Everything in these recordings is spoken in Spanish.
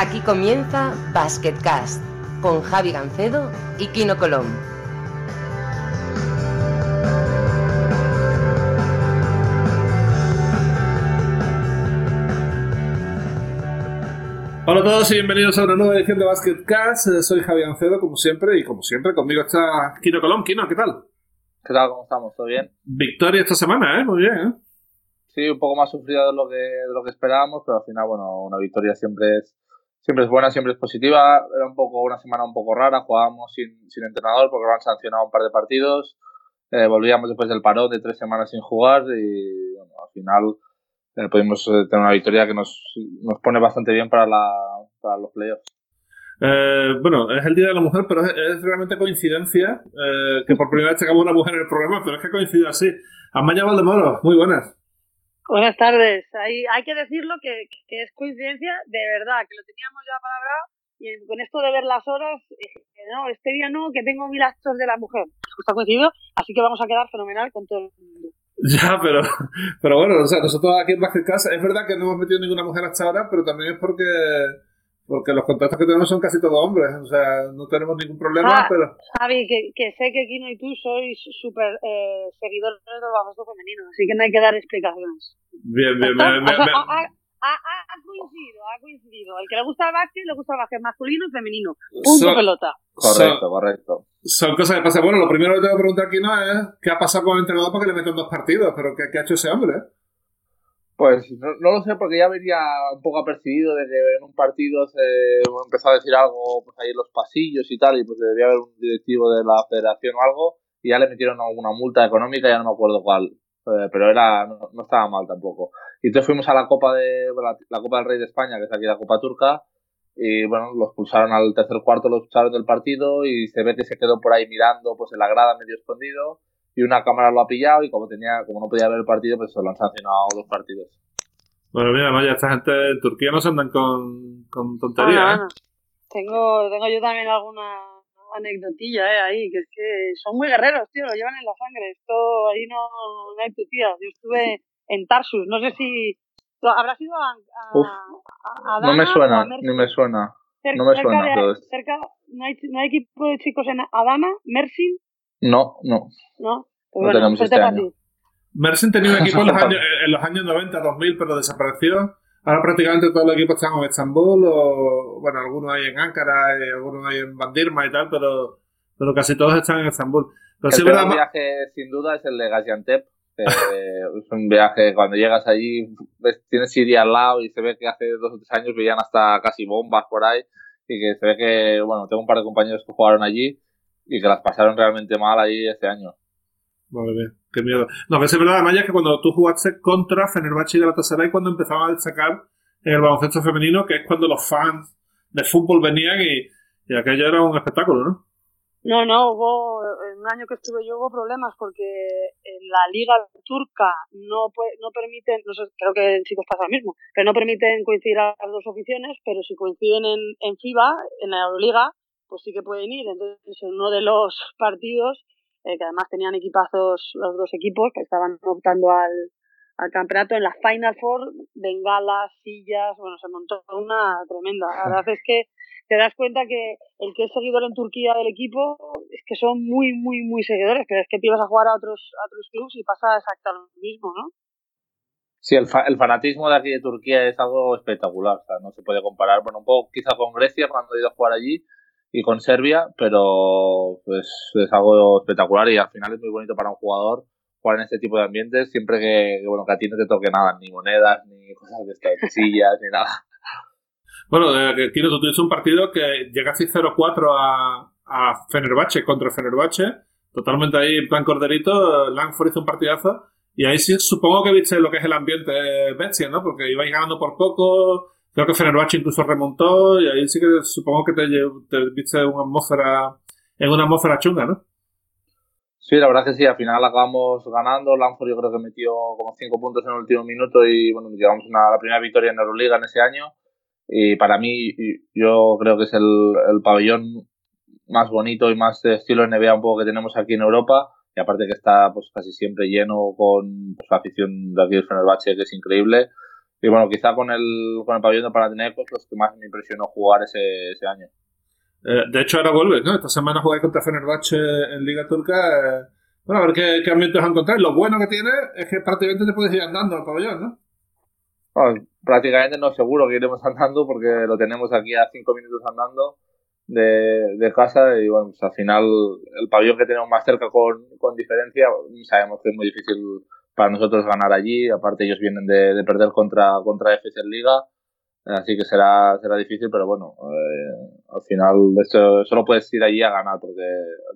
Aquí comienza Basketcast con Javi Gancedo y Kino Colón. Hola a todos y bienvenidos a una nueva edición de Basketcast. Eh, Soy Javi Gancedo, como siempre, y como siempre, conmigo está Kino Colón. Kino, ¿qué tal? ¿Qué tal? ¿Cómo estamos? ¿Todo bien? Victoria esta semana, ¿eh? Muy bien, ¿eh? Sí, un poco más sufrida de lo que, de lo que esperábamos, pero al final, bueno, una victoria siempre es, siempre es buena, siempre es positiva. Era un poco una semana un poco rara, jugábamos sin, sin entrenador porque lo han sancionado un par de partidos. Eh, volvíamos después del parón de tres semanas sin jugar y bueno, al final eh, pudimos eh, tener una victoria que nos, nos pone bastante bien para, la, para los playoffs. Eh, bueno, es el Día de la Mujer, pero es, realmente coincidencia que por primera vez tengamos una mujer en el programa, pero es que coincide así. Amaya Valdemoro, muy buenas. Buenas tardes. Hay, que decirlo que, es coincidencia de verdad, que lo teníamos ya palabrado y con esto de ver las horas, eh, no, este día no, que tengo mil actos de la mujer. Está coincidido, así que vamos a quedar fenomenal con todo el mundo. Ya, pero, pero bueno, o sea, nosotros aquí en Basketcast, es verdad que no hemos metido ninguna mujer hasta ahora, pero también es porque porque los contactos que tenemos son casi todos hombres, o sea, no tenemos ningún problema, Ah, pero... Javi, que, que sé que Kino y tú sois súper eh, seguidores del baloncesto femenino, así que no hay que dar explicaciones. Bien, bien, sea, me- ha, ha- ha- ha coincidido, ha coincidido. El que le gusta el básquet, le gusta el básquet masculino y femenino. Punto pelota. Correcto, correcto. Son cosas que pasan. Bueno, lo primero que tengo que preguntar aquí no es qué ha pasado con el entrenador para que le metan dos partidos, pero qué, qué ha hecho ese hombre. Pues no, no lo sé porque ya venía un poco apercibido de que en un partido se empezó a decir algo pues ahí en los pasillos y tal y pues debía haber un directivo de la federación o algo y ya le metieron alguna multa económica, ya no me acuerdo cuál, eh, pero era no, estaba mal tampoco. Y entonces fuimos a la Copa de la, la Copa del Rey de España, que es aquí la Copa Turca, y bueno, los pulsaron al tercer cuarto, los expulsaron del partido y se ve que se quedó por ahí mirando pues en la grada medio escondido y una cámara lo ha pillado y como tenía como no podía ver el partido pues se lo han sancionado dos partidos. Bueno, mira, Maya, esta gente en Turquía no se andan con, con tonterías. ¿eh? Tengo, tengo yo también alguna anecdotilla eh, ahí, que es que son muy guerreros, tío, lo llevan en la sangre. Esto ahí no, no hay tutías. Yo estuve en Tarsus, no sé si. ¿Habrás ido a, a, Uf. a- a No me suena, ni me suena. No me cerca suena de- esto. cerca, ¿no, hay, ¿No hay equipo de chicos en Adana? ¿Mersin? No, no. ¿No? Pues No bueno, tenemos suerte este año. Mersin tenía un equipo en los años, en los años 90, 2000, pero desapareció. Ahora prácticamente todos los equipos están en Estambul, o bueno, algunos hay en Ankara, y algunos hay en Bandirma y tal, pero, pero casi todos están en Estambul. Pero sí el es verdad, viaje sin duda es el de Gaziantep. que es un viaje cuando llegas allí, ves, tienes Siria al lado y se ve que hace dos o tres años veían hasta casi bombas por ahí y que se ve que, bueno, tengo un par de compañeros que jugaron allí y que las pasaron realmente mal ahí este año. Madre mía, qué miedo. No, que es verdad, Maya, que cuando tú jugaste contra Fenerbahce y Galatasaray, cuando empezaban a destacar el baloncesto femenino, que es cuando los fans de fútbol venían y, y aquello era un espectáculo, ¿no? No, no, hubo, en un año que estuve yo hubo problemas porque en la liga turca no no permiten, no sé, creo que en chicos pasa lo mismo, pero no permiten coincidir a las dos aficiones, pero si coinciden en, en FIBA, en la Euroliga, pues sí que pueden ir. Entonces, en uno de los partidos, eh, que además tenían equipazos los dos equipos, que estaban optando al, campeonato, en la Final Four, bengalas, sillas, bueno, se montó una tremenda. La verdad es que te das cuenta que el que es seguidor en Turquía del equipo es que son muy, muy, muy seguidores, pero es que te ibas a jugar a otros, a otros clubs y pasa exactamente lo mismo, ¿no? Sí, el, fa- el fanatismo de aquí de Turquía es algo espectacular, o sea, no se puede comparar, bueno, un poco quizá con Grecia cuando he ido a jugar allí y con Serbia, pero pues es algo espectacular y al final es muy bonito para un jugador jugar en este tipo de ambientes siempre que, bueno, que a ti no te toque nada, ni monedas, ni cosas de estas, ni sillas, ni nada. Bueno, eh, Kino, tú tuviste un partido que llegaste 0-4 a, a Fenerbahce contra Fenerbahce, totalmente ahí en plan corderito, Langford hizo un partidazo, y ahí sí supongo que viste lo que es el ambiente bestia, ¿no? Porque ibais ganando por poco, creo que Fenerbahce incluso remontó, y ahí sí que supongo que te, te viste una atmósfera, en una atmósfera chunga, ¿no? Sí, la verdad que sí, al final acabamos ganando. Lanford yo creo que metió como 5 puntos en el último minuto y bueno, llevamos una, la primera victoria en Euroliga en ese año. Y para mí, yo creo que es el, el pabellón más bonito y más de estilo NBA un poco que tenemos aquí en Europa. Y aparte que está pues casi siempre lleno con pues, la afición de aquí del Fenerbahce, que es increíble. Y bueno, quizá con el, con el pabellón de Panathinaikos los que más me impresionó jugar ese, ese año. Eh, de hecho, ahora vuelves, ¿no? Esta semana jugué contra Fenerbahce en Liga Turca. Eh, bueno, a ver qué, qué ambientes encontrar. Lo bueno que tiene es que prácticamente te puedes ir andando al pabellón, ¿no? Bueno, prácticamente no seguro que iremos andando porque lo tenemos aquí a cinco minutos andando de, de casa y bueno, pues al final el pabellón que tenemos más cerca con, con diferencia sabemos que es muy difícil para nosotros ganar allí, aparte ellos vienen de, de perder contra, contra en Liga, así que será, será difícil, pero bueno, eh, al final esto, solo puedes ir allí a ganar, porque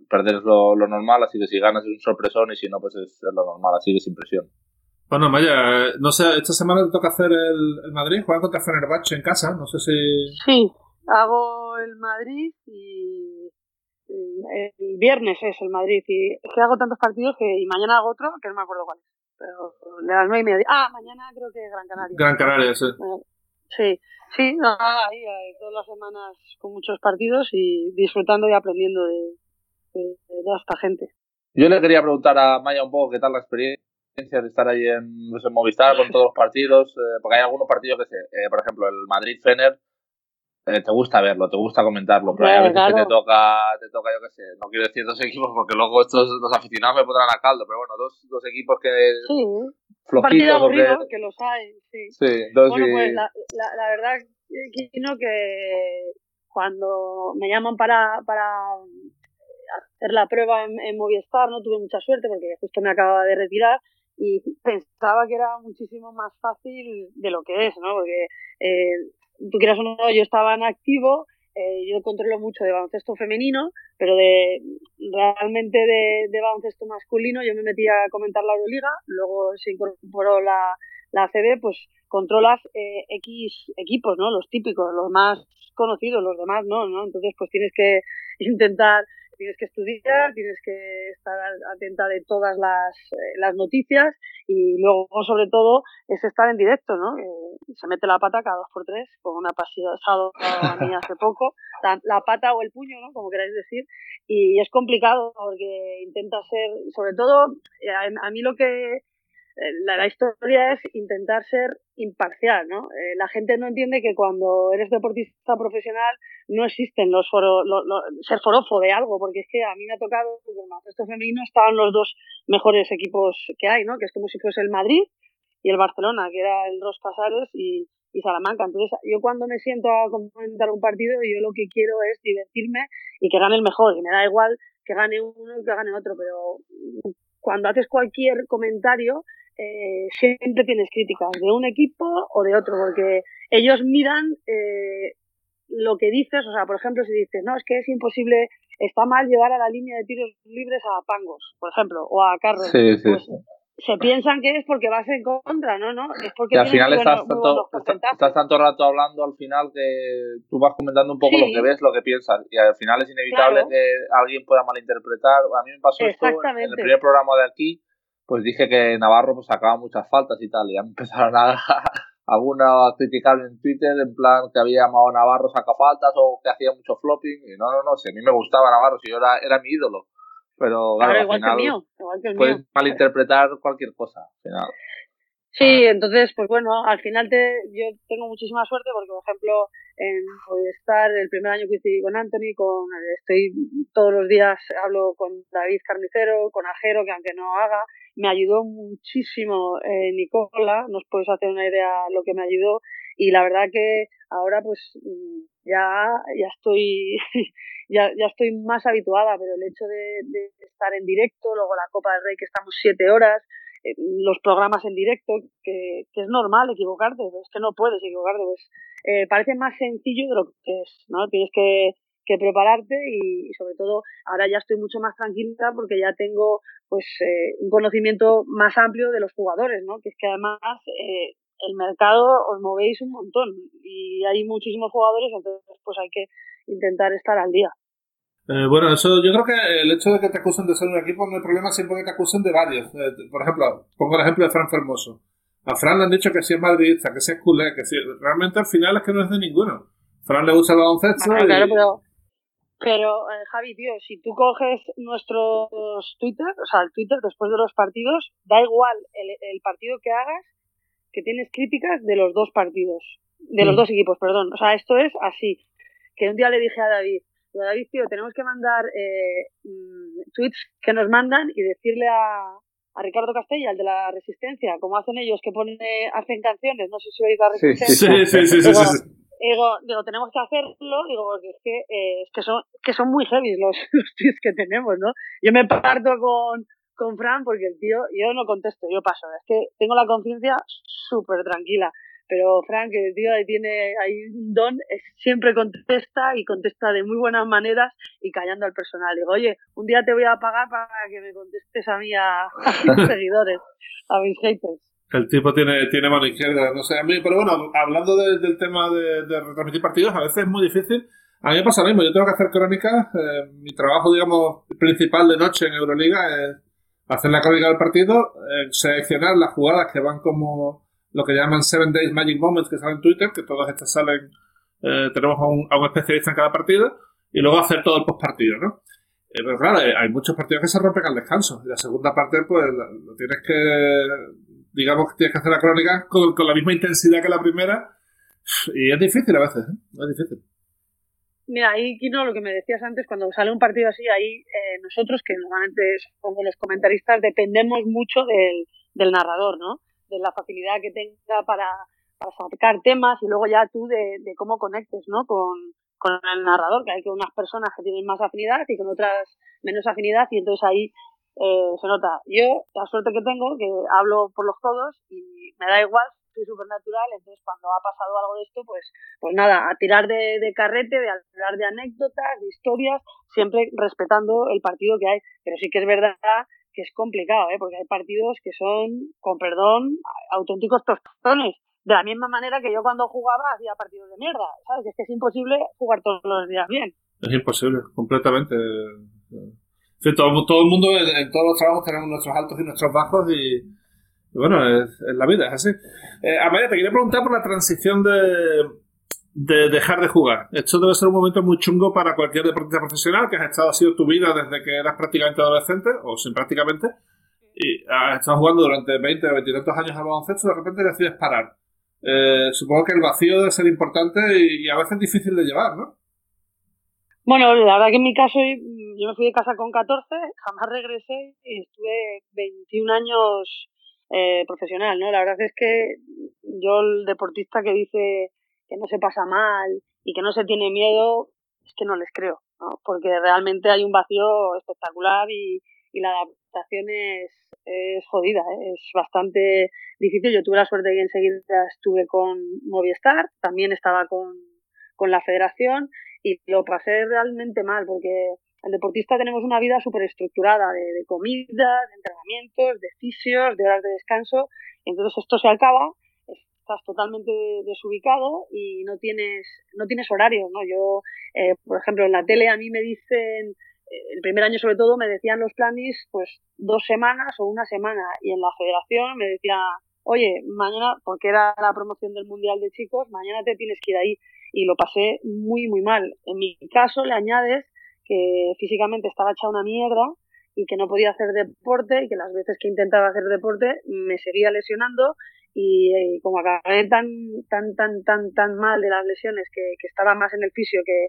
perder es lo, lo, normal, así que si ganas es un sorpresón y si no, pues es, es lo normal, así que sin presión. Bueno, Maya, no sé, esta semana te toca hacer el, el Madrid, jugar contra Fenerbahce en casa, no sé si... Sí, hago el Madrid y el viernes es el Madrid. Y es que hago tantos partidos que y mañana hago otro que no me acuerdo cuál es las nueve y media. Ah, mañana creo que Gran Canaria. Gran Canaria, sí. Sí, sí, no, ahí, ahí, todas las semanas con muchos partidos y disfrutando y aprendiendo de, de, de toda esta gente. Yo le quería preguntar a Maya un poco qué tal la experiencia de estar ahí en, no sé, Movistar con todos los partidos, eh, porque hay algunos partidos que sé, eh, por ejemplo, el Madrid-Fener, eh, te gusta verlo, te gusta comentarlo, pero hay a veces claro. que te toca, te toca, yo qué sé, no quiero decir dos equipos porque luego estos, los aficionados me pondrán a caldo, pero bueno, dos, dos equipos que Sí, flojitos partido o que- aburrido, que los hay, sí. Sí, dos Bueno, y- pues la, la, la verdad, Kino, que cuando me llaman para, para hacer la prueba en, en Movistar, no tuve mucha suerte porque justo me acababa de retirar y pensaba que era muchísimo más fácil de lo que es, ¿no? Porque eh, tú quieras o no, yo estaba en activo, eh, yo controlo mucho de baloncesto femenino, pero de realmente de, de baloncesto masculino yo me metí a comentar la Euroliga, luego se incorporó la, la ACB, pues controlas eh, X equipos, ¿no? Los típicos, los más conocidos, los demás no, ¿no? Entonces pues tienes que intentar, tienes que estudiar, tienes que estar atenta de todas las, eh, las noticias y luego sobre todo es estar en directo, ¿no? Eh, se mete la pata cada dos por tres, como una pasado a mí hace poco, la, la, pata o el puño, ¿no? Como queráis decir, y es complicado porque intenta ser, sobre todo, a, a mí lo que la, la, historia es intentar ser imparcial, ¿no? Eh, la gente no entiende que cuando eres deportista profesional no existen los foros, lo, ser forofo de algo, porque es que a mí me ha tocado, en el baloncesto femenino estaban los dos mejores equipos que hay, ¿no? Que es como si fuese el Madrid y el Barcelona, que era el Ros Casares y, y Salamanca. Entonces, yo cuando me siento a comentar un partido, yo lo que quiero es divertirme y que gane el mejor, y me da igual que gane uno y que gane otro, pero cuando haces cualquier comentario, eh, siempre tienes críticas de un equipo o de otro, porque ellos miran eh, lo que dices, o sea, por ejemplo, si dices, no, es que es imposible, está mal llevar a la línea de tiros libres a Pangos, por ejemplo, o a Carlos. Sí, sí, pues, sí. Se piensan que es porque vas en contra, ¿no? no es porque y al final estás, tanto, estás, estás, tanto rato hablando al final que tú vas comentando un poco lo que ves, lo que piensas, y al final es inevitable claro. que alguien pueda malinterpretar. A mí me pasó esto en el primer programa de aquí, pues dije que Navarro pues sacaba muchas faltas y tal, y ya me empezaron a, alguna a criticarme en Twitter en plan que había llamado a Navarro saca faltas o que hacía mucho flopping, y no, no, no, si a mí me gustaba Navarro, si yo era, era mi ídolo. Pero claro, claro igual, al final que mío, igual que el puedes mío. malinterpretar cualquier cosa. Al final. Sí, entonces, pues bueno, al final te, yo tengo muchísima suerte porque, por ejemplo, en estar el primer año que hice con Anthony, con, estoy todos los días hablo con David Carnicero, con Ajero, que aunque no haga, me ayudó muchísimo eh, Nicola, nos podéis hacer una idea lo que me ayudó y la verdad que ahora pues ya, ya estoy ya, ya estoy más habituada, pero el hecho de, de estar en directo, luego la Copa del Rey que estamos siete horas, los programas en directo, que, que, es normal equivocarte, es que no puedes equivocarte, pues eh, parece más sencillo de lo que es, ¿no? Tienes que, que prepararte y, y, sobre todo ahora ya estoy mucho más tranquila porque ya tengo pues eh, un conocimiento más amplio de los jugadores, ¿no? Que es que además eh, el mercado os movéis un montón y hay muchísimos jugadores, entonces pues hay que intentar estar al día. Eh, bueno, eso yo creo que el hecho de que te acusen de ser un equipo no hay problema siempre que te acusen de varios. Eh, por ejemplo, pongo el ejemplo de Fran Fermoso. A Fran le han dicho que si es madridista, que si es culé, que si... Realmente al final es que no es de ninguno. Fran le gusta el baloncesto claro, y... claro, pero, pero eh, Javi, tío, si tú coges nuestros Twitter, o sea, el Twitter después de los partidos, da igual el, el partido que hagas, que tienes críticas de los dos partidos, de los Mm. dos equipos, perdón. O sea, esto es así. Que un día le dije a David, David, tío, tenemos que mandar eh, mm, tweets que nos mandan y decirle a, a Ricardo Castella, el de la Resistencia, como hacen ellos, que ponen, hacen canciones, no sé si oís la Resistencia. Sí, sí, sí, sí, sí, sí. Digo, digo, tenemos que hacerlo, digo, porque es que, eh, es que son, que son muy heavy los, los tweets que tenemos, ¿no? Yo me parto con, con Fran porque el tío, yo no contesto, yo paso, es que tengo la conciencia súper tranquila, pero Fran, que el tío ahí tiene, hay un don, es- siempre contesta y contesta de muy buenas maneras y callando al personal. Digo, oye, un día te voy a pagar para que me contestes a mí, a, a mis seguidores, a mis haters. El tipo tiene, tiene mano izquierda, no sé, a mí, pero bueno, hablando de- del tema de, de retransmitir partidos, a veces es muy difícil. A mí me pasa lo mismo, yo tengo que hacer crónicas, eh, mi trabajo, digamos, principal de noche en Euroliga es hacer la crónica del partido, eh, seleccionar las jugadas que van como lo que llaman Seven Days Magic Moments que salen en Twitter, que todas estas salen, eh, tenemos a un, a un especialista en cada partido, y luego hacer todo el postpartido, ¿no? Eh, pero claro, eh, hay muchos partidos que se rompen al descanso. Y la segunda parte, pues, lo tienes que, digamos tienes que hacer la crónica con, con la misma intensidad que la primera. Y es difícil a veces, ¿eh? Es difícil. Mira, ahí, Kino, lo que me decías antes, cuando sale un partido así, ahí eh, nosotros, que normalmente somos los comentaristas, dependemos mucho del narrador, ¿no? De la facilidad que tenga para, sacar temas y luego ya tú de, cómo conectes, ¿no? Con, el narrador, que hay que unas personas que tienen más afinidad y con otras menos afinidad y entonces ahí eh, se nota. Yo, la suerte que tengo, que hablo por los codos y me da igual, soy súper natural, entonces cuando ha pasado algo de esto, pues pues nada, a tirar de, carrete, de hablar de anécdotas, de historias, siempre respetando el partido que hay. Pero sí que es verdad que es complicado, ¿eh? porque hay partidos que son, con perdón, auténticos tostones. De la misma manera que yo cuando jugaba hacía partidos de mierda, ¿sabes? Es que es imposible jugar todos los días bien. Es imposible, completamente. Sí, todo, todo el mundo, en, todos los trabajos tenemos nuestros altos y nuestros bajos y, bueno, es, es la vida, es así. Eh, Amaya, te quería preguntar por la transición de, de dejar de jugar. Esto debe ser un momento muy chungo para cualquier deportista profesional que has estado, ha sido tu vida desde que eras prácticamente adolescente, o sin prácticamente, y has estado jugando durante 20 o 20 tantos años al baloncesto y de repente decides parar. Eh, supongo que el vacío debe ser importante y, y a veces difícil de llevar, ¿no? Bueno, la verdad que en mi caso, yo me fui de casa con 14, jamás regresé y estuve 21 años eh, profesional, ¿no? La verdad es que yo, el deportista que dice que no se pasa mal y que no se tiene miedo, es que no les creo, ¿no? Porque realmente hay un vacío espectacular y, y la adaptación es, es jodida, ¿eh? es bastante difícil. Yo tuve la suerte de que enseguida estuve con Movistar, también estaba con, con la federación y lo pasé realmente mal porque el deportista tenemos una vida súper estructurada de, de comidas, de entrenamientos, de fisios, de horas de descanso. Entonces esto se acaba, estás totalmente desubicado y no tienes, no tienes horario, ¿no? Yo, eh, por ejemplo, en la tele a mí me dicen, eh, el primer año sobre todo me decían los planis pues dos semanas o una semana y en la federación me decían, oye, mañana, porque era la promoción del Mundial de Chicos, mañana te tienes que ir ahí y lo pasé muy, muy mal. En mi caso le añades que físicamente estaba hecha una mierda y que no podía hacer deporte y que las veces que intentaba hacer deporte me seguía lesionando y, y como acabé tan, tan, tan, tan, tan mal de las lesiones que, que estaba más en el fisio que,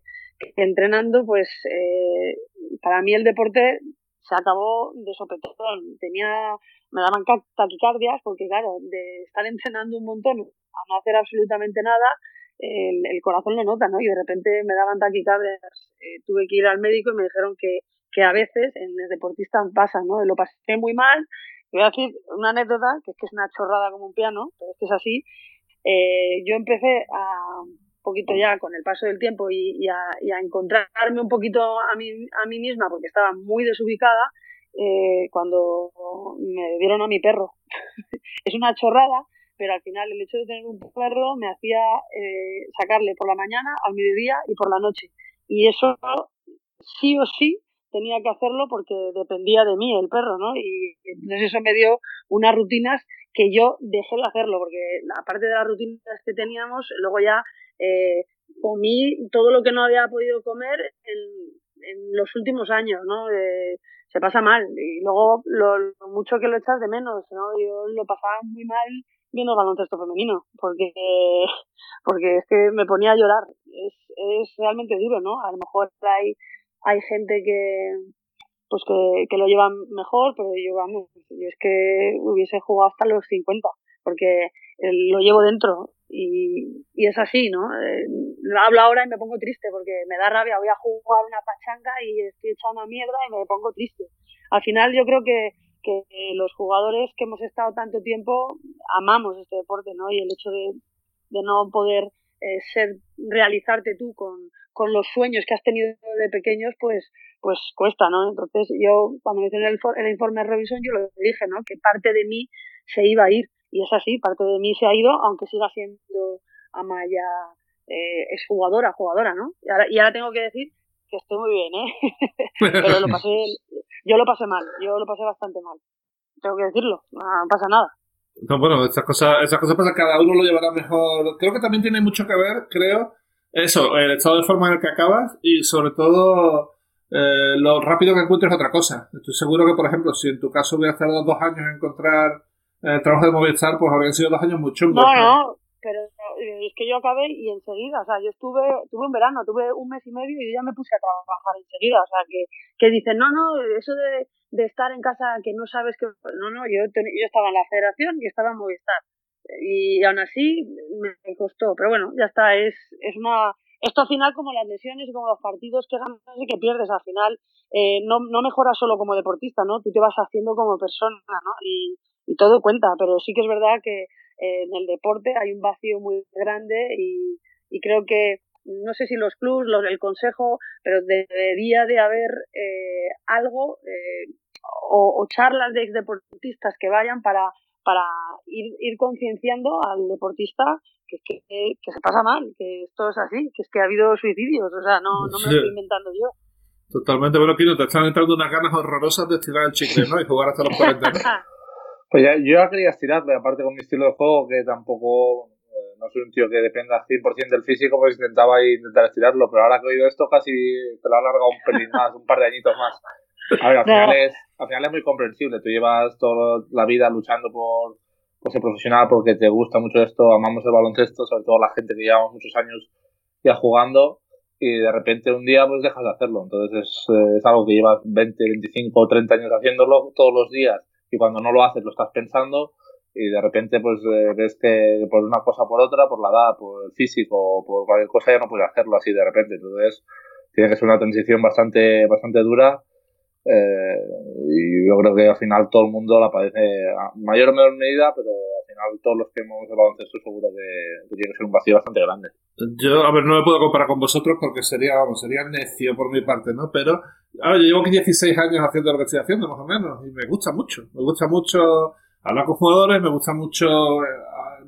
entrenando, pues eh, para mí el deporte se acabó de sopetón. Tenía, me daban taquicardias porque claro, de estar entrenando un montón a no hacer absolutamente nada, el, el, corazón lo nota, ¿no? Y de repente me daban taquicardias, eh, tuve que ir al médico y me dijeron que, que a veces en el deportista pasa, ¿no? Lo pasé muy mal. Voy a decir una anécdota, que es que es una chorrada como un piano, pero es que es así. Eh, yo empecé a un poquito ya con el paso del tiempo y, y, a, y a, encontrarme un poquito a mí, a mí misma porque estaba muy desubicada eh, cuando me dieron a mi perro. es una chorrada, pero al final el hecho de tener un perro me hacía eh, sacarle por la mañana, al mediodía y por la noche. Y eso sí o sí tenía que hacerlo porque dependía de mí el perro, ¿no? Y entonces eso me dio unas rutinas que yo dejé de hacerlo, porque aparte de las rutinas que teníamos, luego ya eh, comí todo lo que no había podido comer en, los últimos años, ¿no? Eh, se pasa mal y luego lo, mucho que lo echas de menos, ¿no? Yo lo pasaba muy mal viendo baloncesto femenino, porque, porque es que me ponía a llorar. Es, es realmente duro, ¿no? A lo mejor hay, hay gente que, pues que, que lo llevan mejor, pero yo, vamos, yo es que hubiese jugado hasta los 50, porque lo llevo dentro y, y es así, ¿no? Eh, hablo ahora y me pongo triste porque me da rabia, voy a jugar una pachanga y estoy echando una mierda y me pongo triste. Al final yo creo que, que los jugadores que hemos estado tanto tiempo amamos este deporte, ¿no? Y el hecho de, de no poder eh, ser, realizarte tú con, con los sueños que has tenido de pequeños, pues, pues cuesta, ¿no? Entonces yo, cuando me hicieron el, el informe de revisión, yo lo dije, ¿no? Que parte de mí se iba a ir y es así, parte de mí se ha ido, aunque siga siendo Amaya eh, es jugadora, jugadora, ¿no? Y ahora, y ahora tengo que decir que estoy muy bien, ¿eh? Pero lo pasé, yo lo pasé mal, yo lo pasé bastante mal. Tengo que decirlo, no pasa nada. No, bueno, estas cosas, estas cosas pasan, cada uno lo llevará mejor. Creo que también tiene mucho que ver, creo, eso, el estado de forma en el que acabas y sobre todo eh, lo rápido que encuentres otra cosa. Estoy seguro que, por ejemplo, si en tu caso hubieras tardado dos años en encontrar el trabajo de Movistar, pues habrían sido dos años muy chungos. No, no, pero eh, es que yo acabé y enseguida, o sea, yo estuve, tuve un verano, tuve un mes y medio y yo ya me puse a trabajar enseguida, o sea, que, que dicen, no, no, eso de, de estar en casa que no sabes que, no, no, yo, yo estaba en la federación y estaba en Movistar y aún así me costó, pero bueno, ya está, es, es una, esto al final como las lesiones y como los partidos que ganas y que pierdes, al final eh, no, no mejoras solo como deportista, ¿no? Tú te vas haciendo como persona, ¿no? Y, y todo cuenta, pero sí que es verdad que eh, en el deporte hay un vacío muy grande y, y creo que no sé si los clubs, los, el consejo, pero debería de haber eh, algo eh, o, o, charlas de exdeportistas que vayan para, para ir, ir concienciando al deportista que, que, que, se pasa mal, que esto es así, que es que ha habido suicidios, o sea, no, no me lo estoy inventando yo. Totalmente, bueno, Kino, te están entrando unas ganas horrorosas de estirar el chicle, ¿no? Y jugar hasta los 40, ¿no? Pues ya, yo ya quería estirarme, aparte con mi estilo de juego, que tampoco eh, no soy un tío que dependa 100% del físico, pues intentaba intentar estirarlo, pero ahora que he oído esto casi te lo ha alargado un pelín más, un par de añitos más. A ver, al final, es, al final es muy comprensible, tú llevas toda la vida luchando por, por ser profesional, porque te gusta mucho esto, amamos el baloncesto, sobre todo la gente que llevamos muchos años ya jugando, y de repente un día pues dejas de hacerlo, entonces es, eh, es algo que llevas 20, 25 o 30 años haciéndolo todos los días y cuando no lo haces lo estás pensando y de repente pues eh, ves que por una cosa por otra, por la edad, por el físico por cualquier cosa ya no puedes hacerlo así de repente. Entonces tiene que ser una transición bastante, bastante dura eh, y yo creo que al final todo el mundo la padece a mayor o menor medida, pero al final todos los que hemos el baloncesto seguro que, que tiene que ser un vacío bastante grande. Yo, a ver, no me puedo comparar con vosotros porque sería, vamos, sería necio por mi parte, ¿no? Pero, ver, yo llevo 16 años haciendo lo que estoy haciendo, más o menos, y me gusta mucho. Me gusta mucho hablar con jugadores, me gusta mucho eh,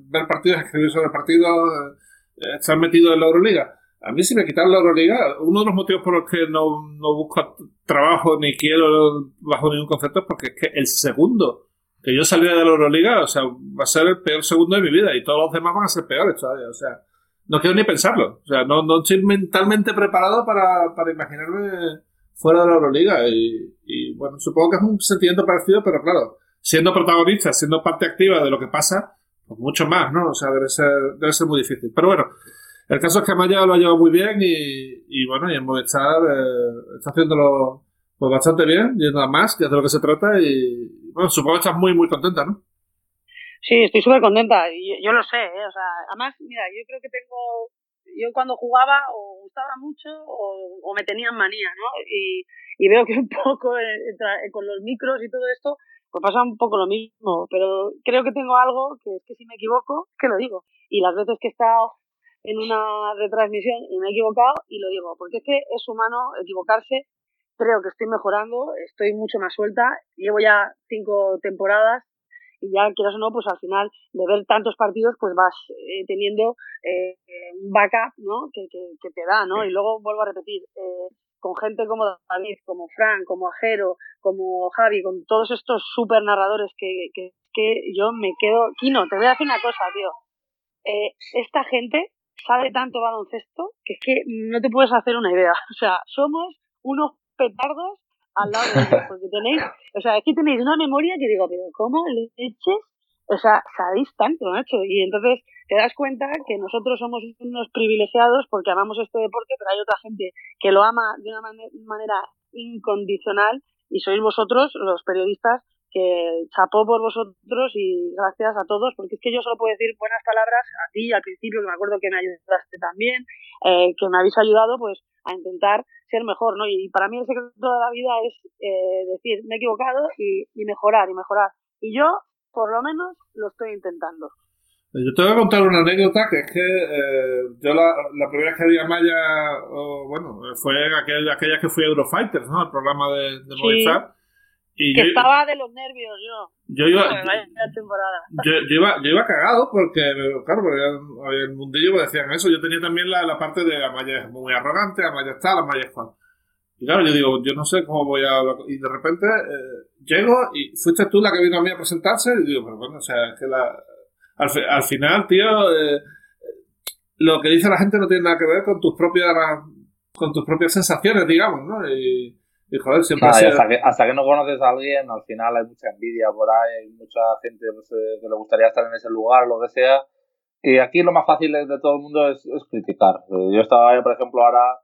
ver partidos, escribir sobre partidos, eh, estar metido en la Euroliga. A mí si me quitan la Euroliga, uno de los motivos por los que no, no busco trabajo ni quiero bajo ningún concepto es porque es que el segundo que yo salía de la Euroliga, o sea, va a ser el peor segundo de mi vida y todos los demás van a ser peores todavía, o sea no quiero ni pensarlo. O sea, no, no estoy mentalmente preparado para, para imaginarme fuera de la Euroliga. Y, y, bueno, supongo que es un sentimiento parecido, pero claro, siendo protagonista, siendo parte activa de lo que pasa, pues mucho más, ¿no? O sea, debe ser, debe ser muy difícil. Pero bueno, el caso es que Amaya lo ha llevado muy bien y, bueno, y en Movistar eh, está haciéndolo pues bastante bien, yendo a más, que es de lo que se trata. Y bueno, supongo que estás muy, muy contenta, ¿no? Sí, estoy súper contenta. Yo, yo lo sé, ¿eh? O sea, además, mira, yo creo que tengo. Yo cuando jugaba o gustaba mucho o, o me tenían manía, ¿no? Y, y veo que un poco eh, con los micros y todo esto, pues pasa un poco lo mismo. Pero creo que tengo algo que es que si me equivoco, que lo digo. Y las veces que he estado en una retransmisión y me he equivocado, y lo digo, porque es que es humano equivocarse. Creo que estoy mejorando, estoy mucho más suelta. Llevo ya cinco temporadas y ya quieras o no, pues al final de ver tantos partidos, pues vas eh, teniendo eh, un backup, ¿no? Que, que, que, te da, ¿no? Y luego vuelvo a repetir, eh, con gente como David, como Fran, como Ajero, como Javi, con todos estos super narradores que, que, que yo me quedo... Kino, te voy a decir una cosa, tío. Eh, esta gente sabe tanto baloncesto que es que no te puedes hacer una idea. O sea, somos unos petardos al lado de ellos, porque tenéis, o sea, que tenéis una memoria que digo, pero ¿cómo leches o sea, sabéis tanto, hecho Y entonces te das cuenta que nosotros somos unos privilegiados porque amamos este deporte, pero hay otra gente que lo ama de una manera incondicional y sois vosotros, los periodistas, que chapó por vosotros y gracias a todos, porque es que yo solo puedo decir buenas palabras a ti al principio, que me acuerdo que me ayudaste también, eh, que me habéis ayudado pues a intentar ser mejor, ¿no? Y para mí el secreto de la vida es eh, decir, me he equivocado y, y mejorar y mejorar. Y yo, por lo menos, lo estoy intentando. Yo te voy a contar una anécdota que es que eh, yo la, la, primera vez que vi a Maya, bueno, fue aquella, aquella que fui a Eurofighters, ¿no? El programa de, de Movistar. Y que estaba de los nervios yo. Yo iba, yo, yo, iba, yo iba cagado porque, claro, porque el mundillo me decían eso. Yo tenía también la, la parte de Amaya es muy arrogante, Amaya está, Amaya es Juan. Y claro, yo digo, yo no sé cómo voy a. Y de repente eh, llego y fuiste tú la que vino a mí a presentarse. Y digo, pero bueno, o sea, es que la, al, al final, tío, eh, lo que dice la gente no tiene nada que ver con tus propias, con tus propias sensaciones, digamos, ¿no? Y, hasta, que, no conoces a alguien, al final hay mucha envidia por ahí, hay mucha gente pues, eh, que le gustaría estar en ese lugar, lo que sea. Y aquí lo más fácil de todo el mundo es, criticar. Eh, yo estaba, por ejemplo, ahora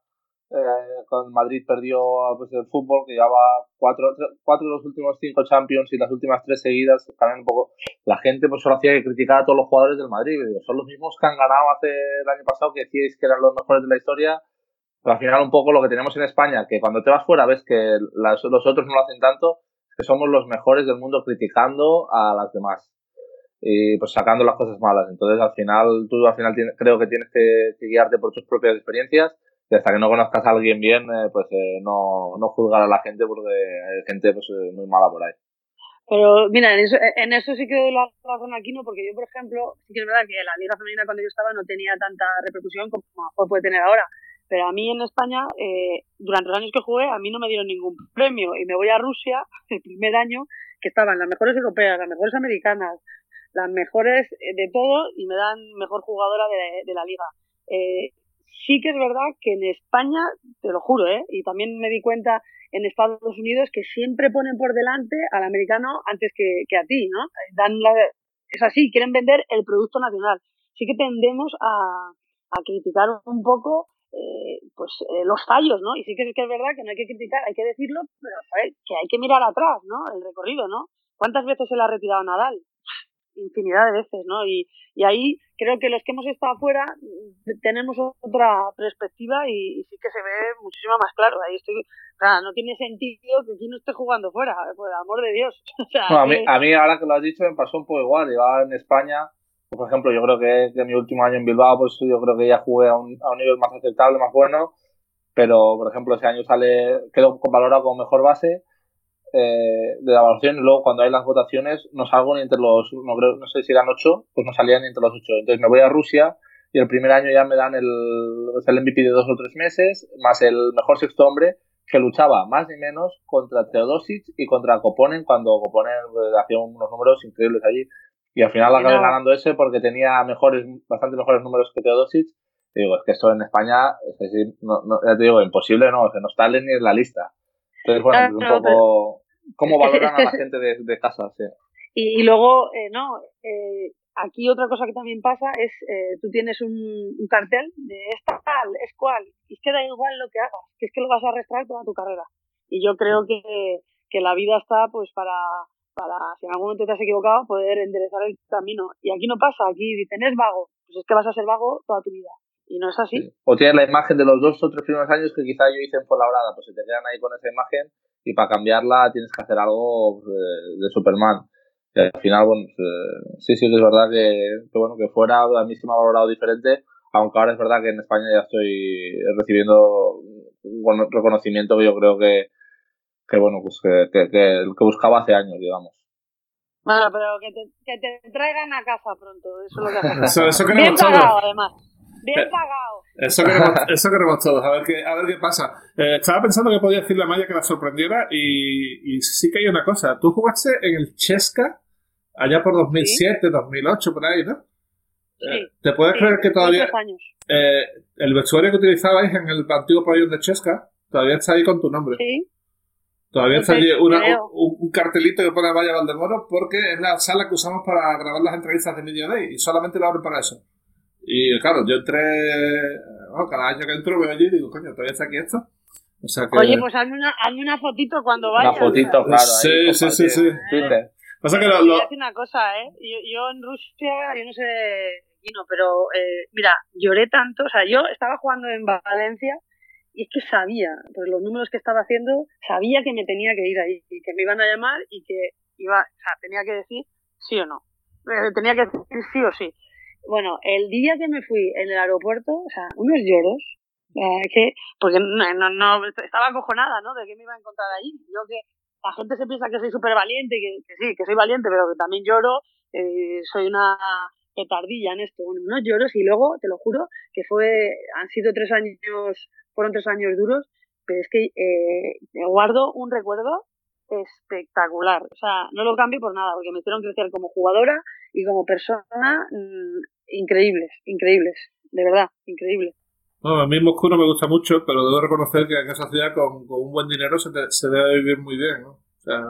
eh, con Madrid perdió pues, el fútbol, que llevaba cuatro, cuatro de los últimos cinco Champions y las últimas tres seguidas. Un poco, la gente pues solo hacía que criticar a todos los jugadores del Madrid. son los mismos que han ganado hace el año pasado, que decíais que eran los mejores de la historia pero al final un poco lo que tenemos en España, que cuando te vas fuera ves que los otros no lo hacen tanto, que somos los mejores del mundo criticando a las demás y pues sacando las cosas malas. Entonces al final tú al final creo que tienes que, guiarte por tus propias experiencias y hasta que no conozcas a alguien bien, eh, pues eh, no, no juzgar a la gente porque hay gente pues eh, muy mala por ahí. Pero mira, en eso, en eso sí que doy la razón aquí, ¿no? Porque yo, por ejemplo, sí que es verdad que la liga femenina cuando yo estaba no tenía tanta repercusión como puede tener ahora. Pero a mí en España, eh, durante los años que jugué, a mí no me dieron ningún premio y me voy a Rusia el primer año que estaban las mejores europeas, las mejores americanas, las mejores eh, de todo y me dan mejor jugadora de, la liga. Eh, sí que es verdad que en España, te lo juro, ¿eh? y también me di cuenta en Estados Unidos que siempre ponen por delante al americano antes que, que a ti, ¿no? Dan es así, quieren vender el producto nacional. Sí que tendemos a, a criticar un poco eh, pues eh, los fallos, ¿no? Y sí que, es verdad que no hay que criticar, hay que decirlo, pero que hay que mirar atrás, ¿no? El recorrido, ¿no? ¿Cuántas veces se le ha retirado Nadal? Infinidad de veces, ¿no? Y, y ahí creo que los que hemos estado afuera mm, tenemos otra perspectiva y, sí que se ve muchísimo más claro. Ahí estoy, o sea, no tiene sentido que aquí no esté jugando fuera, por el amor de Dios. a, mí, a mí ahora que lo has dicho me pasó un poco igual. Llevaba en España por ejemplo, yo creo que, mi último año en Bilbao, pues yo creo que ya jugué a un, a un nivel más aceptable, más bueno, pero por ejemplo ese año sale, quedo valorado como mejor base eh, de la evaluación y luego cuando hay las votaciones no salgo ni entre los, no, creo, no sé si eran ocho, pues no salía ni entre los ocho. Entonces me voy a Rusia y el primer año ya me dan el, el MVP de dos o tres meses, más el mejor sexto hombre, que luchaba más ni menos contra Teodosic y contra Koponen cuando Koponen pues, hacía unos números increíbles allí. Y al final acabé ganando ese porque tenía mejores, bastante mejores números que Teodosic. Y digo, es que esto en España, es decir, no, no, ya te digo, imposible, no, que no está ni en la lista. Entonces, bueno, es un poco cómo valoran a la gente de, de casa, sí. Y, luego, eh, no, eh, aquí otra cosa que también pasa es, eh, tú tienes un, un, cartel de esta tal, es cual, y es que da igual lo que hagas, que es que lo vas a arrastrar toda tu carrera. Y yo creo que, que la vida está pues para para, si en algún momento te has equivocado, poder enderezar el camino. Y aquí no pasa, aquí dicen, es vago, pues es que vas a ser vago toda tu vida. Y no es así. O tienes la imagen de los dos o tres primeros años que quizá yo hice en Fuenlabrada, pues se te quedan ahí con esa imagen y para cambiarla tienes que hacer algo pues, de, Superman. Y al final, bueno, pues, eh, sí, sí, es verdad que, bueno, que fuera a mí sí me ha valorado diferente, aunque ahora es verdad que en España ya estoy recibiendo un reconocimiento que yo creo que, que bueno, pues que, que, que, buscaba hace años, digamos. Bueno, pero que te, que te traigan a casa pronto, eso es lo que hacemos. Eso, eso Bien pagado, además. Bien eh, pagado. Eso queremos, eso queremos todos, a ver qué, a ver qué pasa. Eh, estaba pensando que podía decirle a Maya que la sorprendiera y, y sí que hay una cosa. Tú jugaste en el Chesca allá por 2007, ¿Sí? 2008, por ahí, ¿no? Sí. Eh, ¿Te puedes sí, creer que todavía años. Eh, el vestuario que utilizabais en el antiguo pabellón de Chesca todavía está ahí con tu nombre? Sí. Todavía está allí una- un, un cartelito que pone Vaya Valdemoro porque es la sala que usamos para grabar las entrevistas de Media Day y solamente lo abren para eso. Y claro, yo entré, bueno, cada año que entro veo allí y digo, coño, todavía está aquí esto. O sea que. Oye, pues hazme una, hazme una fotito cuando vayas. Una fotito, claro. Sí, ahí, sí, sí, sí. en Twitter. Pasa que lo, lo- una cosa, ¿eh? Yo, yo en Rusia, yo no sé, Gino, pero eh, mira, lloré tanto, o sea, yo estaba jugando en Valencia y es que sabía, por los números que estaba haciendo, sabía que me tenía que ir ahí y que me iban a llamar y que iba, o sea, tenía que decir sí o no. Eh, tenía que decir sí o sí. Bueno, el día que me fui en el aeropuerto, o sea, unos lloros, eh, que, porque no, no, estaba acojonada, ¿no? De que me iba a encontrar ahí. Yo que la gente se piensa que soy súper valiente, que, que sí, que soy valiente, pero que también lloro, eh, soy una petardilla en esto, bueno, unos lloros y luego, te lo juro, que fue, han sido tres años, fueron tres años duros, pero es que eh, guardo un recuerdo espectacular, o sea, no lo cambio por nada, porque me hicieron crecer como jugadora y como persona mm, increíbles, increíbles, de verdad, increíbles. no, a mí Moscú no me gusta mucho, pero debo reconocer que en esa ciudad con, con un buen dinero se, te- se debe vivir muy bien, ¿no? O sea,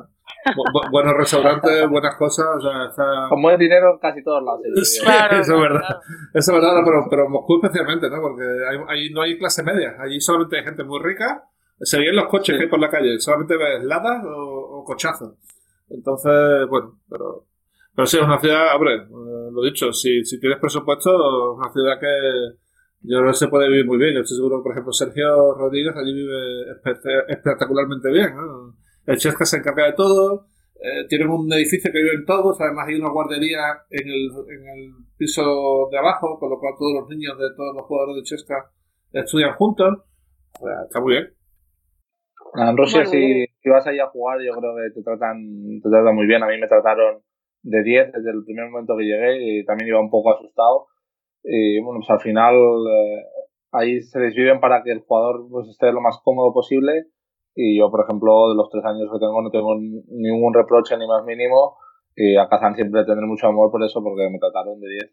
bu- bu- buenos restaurantes, buenas cosas, o sea, está... Con buen dinero en casi todos lados. Sí. eso es verdad. claro. Eso es verdad, pero, pero Moscú especialmente, ¿no? Porque ahí, no hay clase media. Allí solamente hay gente muy rica. Se ven los coches Sí. que hay por la calle. Solamente ves ladas o, o cochazos. Entonces, bueno, pero, pero sí, es una ciudad, hombre, eh, lo dicho, si, si tienes presupuesto, es una ciudad que yo creo que se puede vivir muy bien. Yo estoy seguro, que, por ejemplo, Sergio Rodríguez allí vive espe- espectacularmente bien, ¿no? El Chesca se encarga de todo. Eh, tienen un edificio que viven todos, además hay una guardería en el, en el piso de abajo, con lo cual todos los niños de todos los jugadores de Chesca estudian juntos. O sea, está muy bien. En Rusia, Bueno, si, si vas allí a jugar, yo creo que te tratan, te tratan muy bien. A mí me trataron de 10 desde el primer momento que llegué y también iba un poco asustado. Y bueno, pues al final eh, ahí se desviven para que el jugador pues, esté lo más cómodo posible. Y yo, por ejemplo, de los tres años que tengo, no tengo ni- ningún reproche ni más mínimo. Y a Kazán siempre tendré mucho amor por eso, porque me trataron de 10.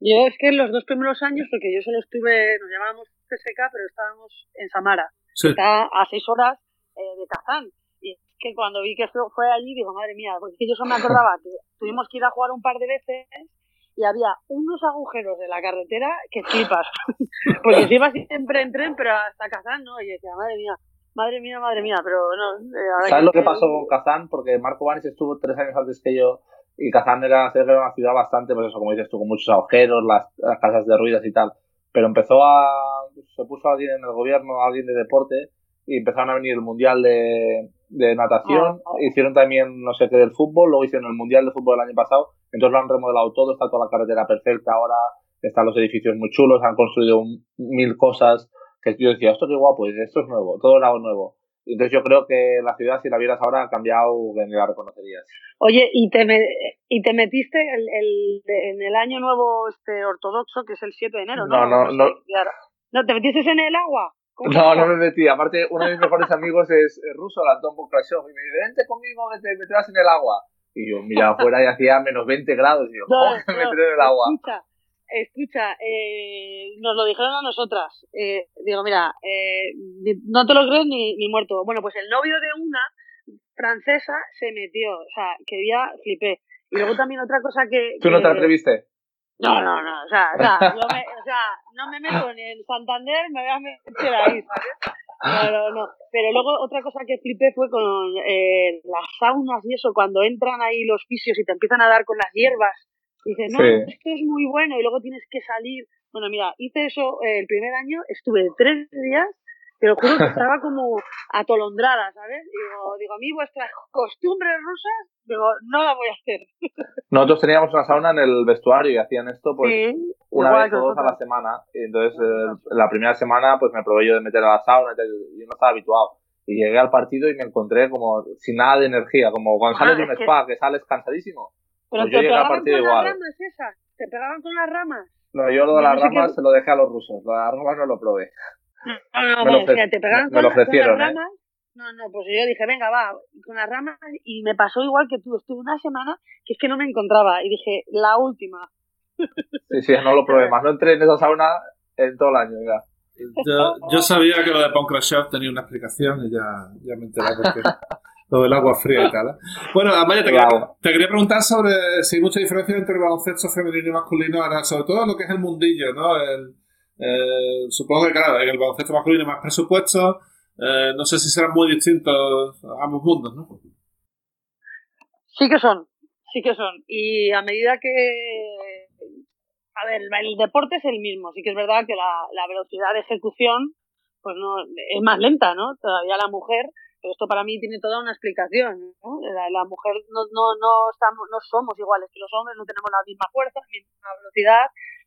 Yo es que en los dos primeros años, porque yo solo estuve, nos llamábamos CSK, pero estábamos en Samara, Sí. está a seis horas eh, de Kazán. Y es que cuando vi que fue, allí, digo, madre mía, porque es que yo solo me acordaba que tuvimos que ir a jugar un par de veces y había unos agujeros de la carretera que flipas. porque se iba siempre en tren, pero hasta Kazán no. Y yo decía, madre mía, madre mía, madre mía, pero no. eh, ¿Sabes lo que pasó con Kazán? Porque Marco Vanis estuvo tres años antes que yo y Kazán era, era una ciudad bastante, pues eso, como dices tú, con muchos agujeros, las, las casas derruidas y tal. Pero empezó a. Se puso alguien en el gobierno, alguien de deporte, y empezaron a venir el mundial de, de natación. Ah. Hicieron también, no sé qué, del fútbol, luego hicieron el mundial de fútbol el año pasado. Entonces lo han remodelado todo, está toda la carretera perfecta ahora, están los edificios muy chulos, han construido un- mil cosas. Que yo decía, esto qué guapo, esto es nuevo, todo era nuevo. Entonces yo creo que la ciudad, si la vieras ahora, ha cambiado, que ni la reconocerías. Oye, y te, me- y te metiste el, el- en el año nuevo este ortodoxo, que es el 7 de enero, ¿no? No, no, no. No, ¿te metiste en el agua? ¿Cómo No, no me metí. Aparte, uno de mis mejores amigos es ruso, el Anton Pokrashov, y me dice, vente conmigo que te meterás en el agua. Y yo miraba afuera y hacía menos 20 grados, y yo, No, ¿cómo que me no, meteré en el agua? Escucha, escucha, eh, nos lo dijeron a nosotras. Eh, digo, mira, eh, no te lo crees ni, ni muerto. Bueno, pues el novio de una francesa se metió, o sea, que ya flipé. Y luego también otra cosa que... ¿Tú no te atreviste? No, no, no, o sea, o sea, yo me- o sea, no me meto ni en Santander, me voy a meter ahí, ¿sabes? No, no, no. Pero luego otra cosa que flipé fue con eh, las saunas y eso, cuando entran ahí los fisios y te empiezan a dar con las hierbas. Y dices, no, Sí. esto es muy bueno y luego tienes que salir. Bueno, mira, hice eso eh, el primer año, estuve tres días, te lo juro que estaba como atolondrada, ¿sabes? Y digo, digo, a mí vuestras costumbres rusas, digo, no las voy a hacer. Nosotros teníamos una sauna en el vestuario y hacían esto pues Sí, una vez o dos a la semana. Y entonces eh, la primera semana pues me probé yo de meter a la sauna y yo no estaba habituado. Y llegué al partido y me encontré como sin nada de energía, como cuando Ah, sales de un spa, que sales cansadísimo. Pero Pues te yo llegué con igual. las ramas esas, te pegaban con las ramas. No, yo lo de las no sé ramas qué- se lo dejé a los rusos, lo de las ramas no lo probé. No, no, Me lo bueno, ofre- o sea, te pegaban me con, las ¿eh? ramas. No, no, pues yo dije, venga, va, con las ramas. Y me pasó igual que tú. Estuve una semana que es que no me encontraba. Y dije, la última. Sí, sí, no lo probé más. No entré en esa sauna en todo el año ya. Yo, yo sabía que lo de Pancrashov tenía una explicación y ya, ya me enteré porque lo del agua fría y tal. ¿eh? Bueno, Amaya, te, quería, te quería preguntar sobre si hay mucha diferencia entre el baloncesto femenino y masculino, ahora, sobre todo lo que es el mundillo, ¿no? El, eh, supongo que, claro, en el baloncesto masculino hay más presupuesto, eh, no sé si serán muy distintos ambos mundos, ¿no? Sí que son, sí que son. Y a medida que... A ver, el deporte es el mismo, sí que es verdad que la, la velocidad de ejecución pues no es más lenta, ¿no? Todavía la mujer pero esto para mí tiene toda una explicación. ¿no? La, mujer no, no, no, estamos, no somos iguales que los hombres, no tenemos la misma fuerza, la misma velocidad,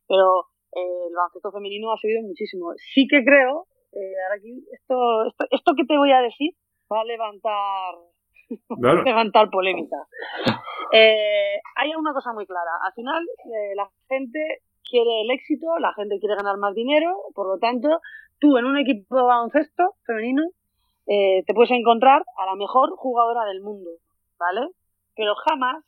pero eh, el baloncesto femenino ha subido muchísimo. Sí que creo, eh, ahora aquí, esto, esto, esto que te voy a decir va a levantar, levantar polémica. Eh, hay una cosa muy clara. Al final, eh, la gente quiere el éxito, la gente quiere ganar más dinero, por lo tanto, tú en un equipo de baloncesto femenino eh, te puedes encontrar a la mejor jugadora del mundo, ¿vale? Pero jamás,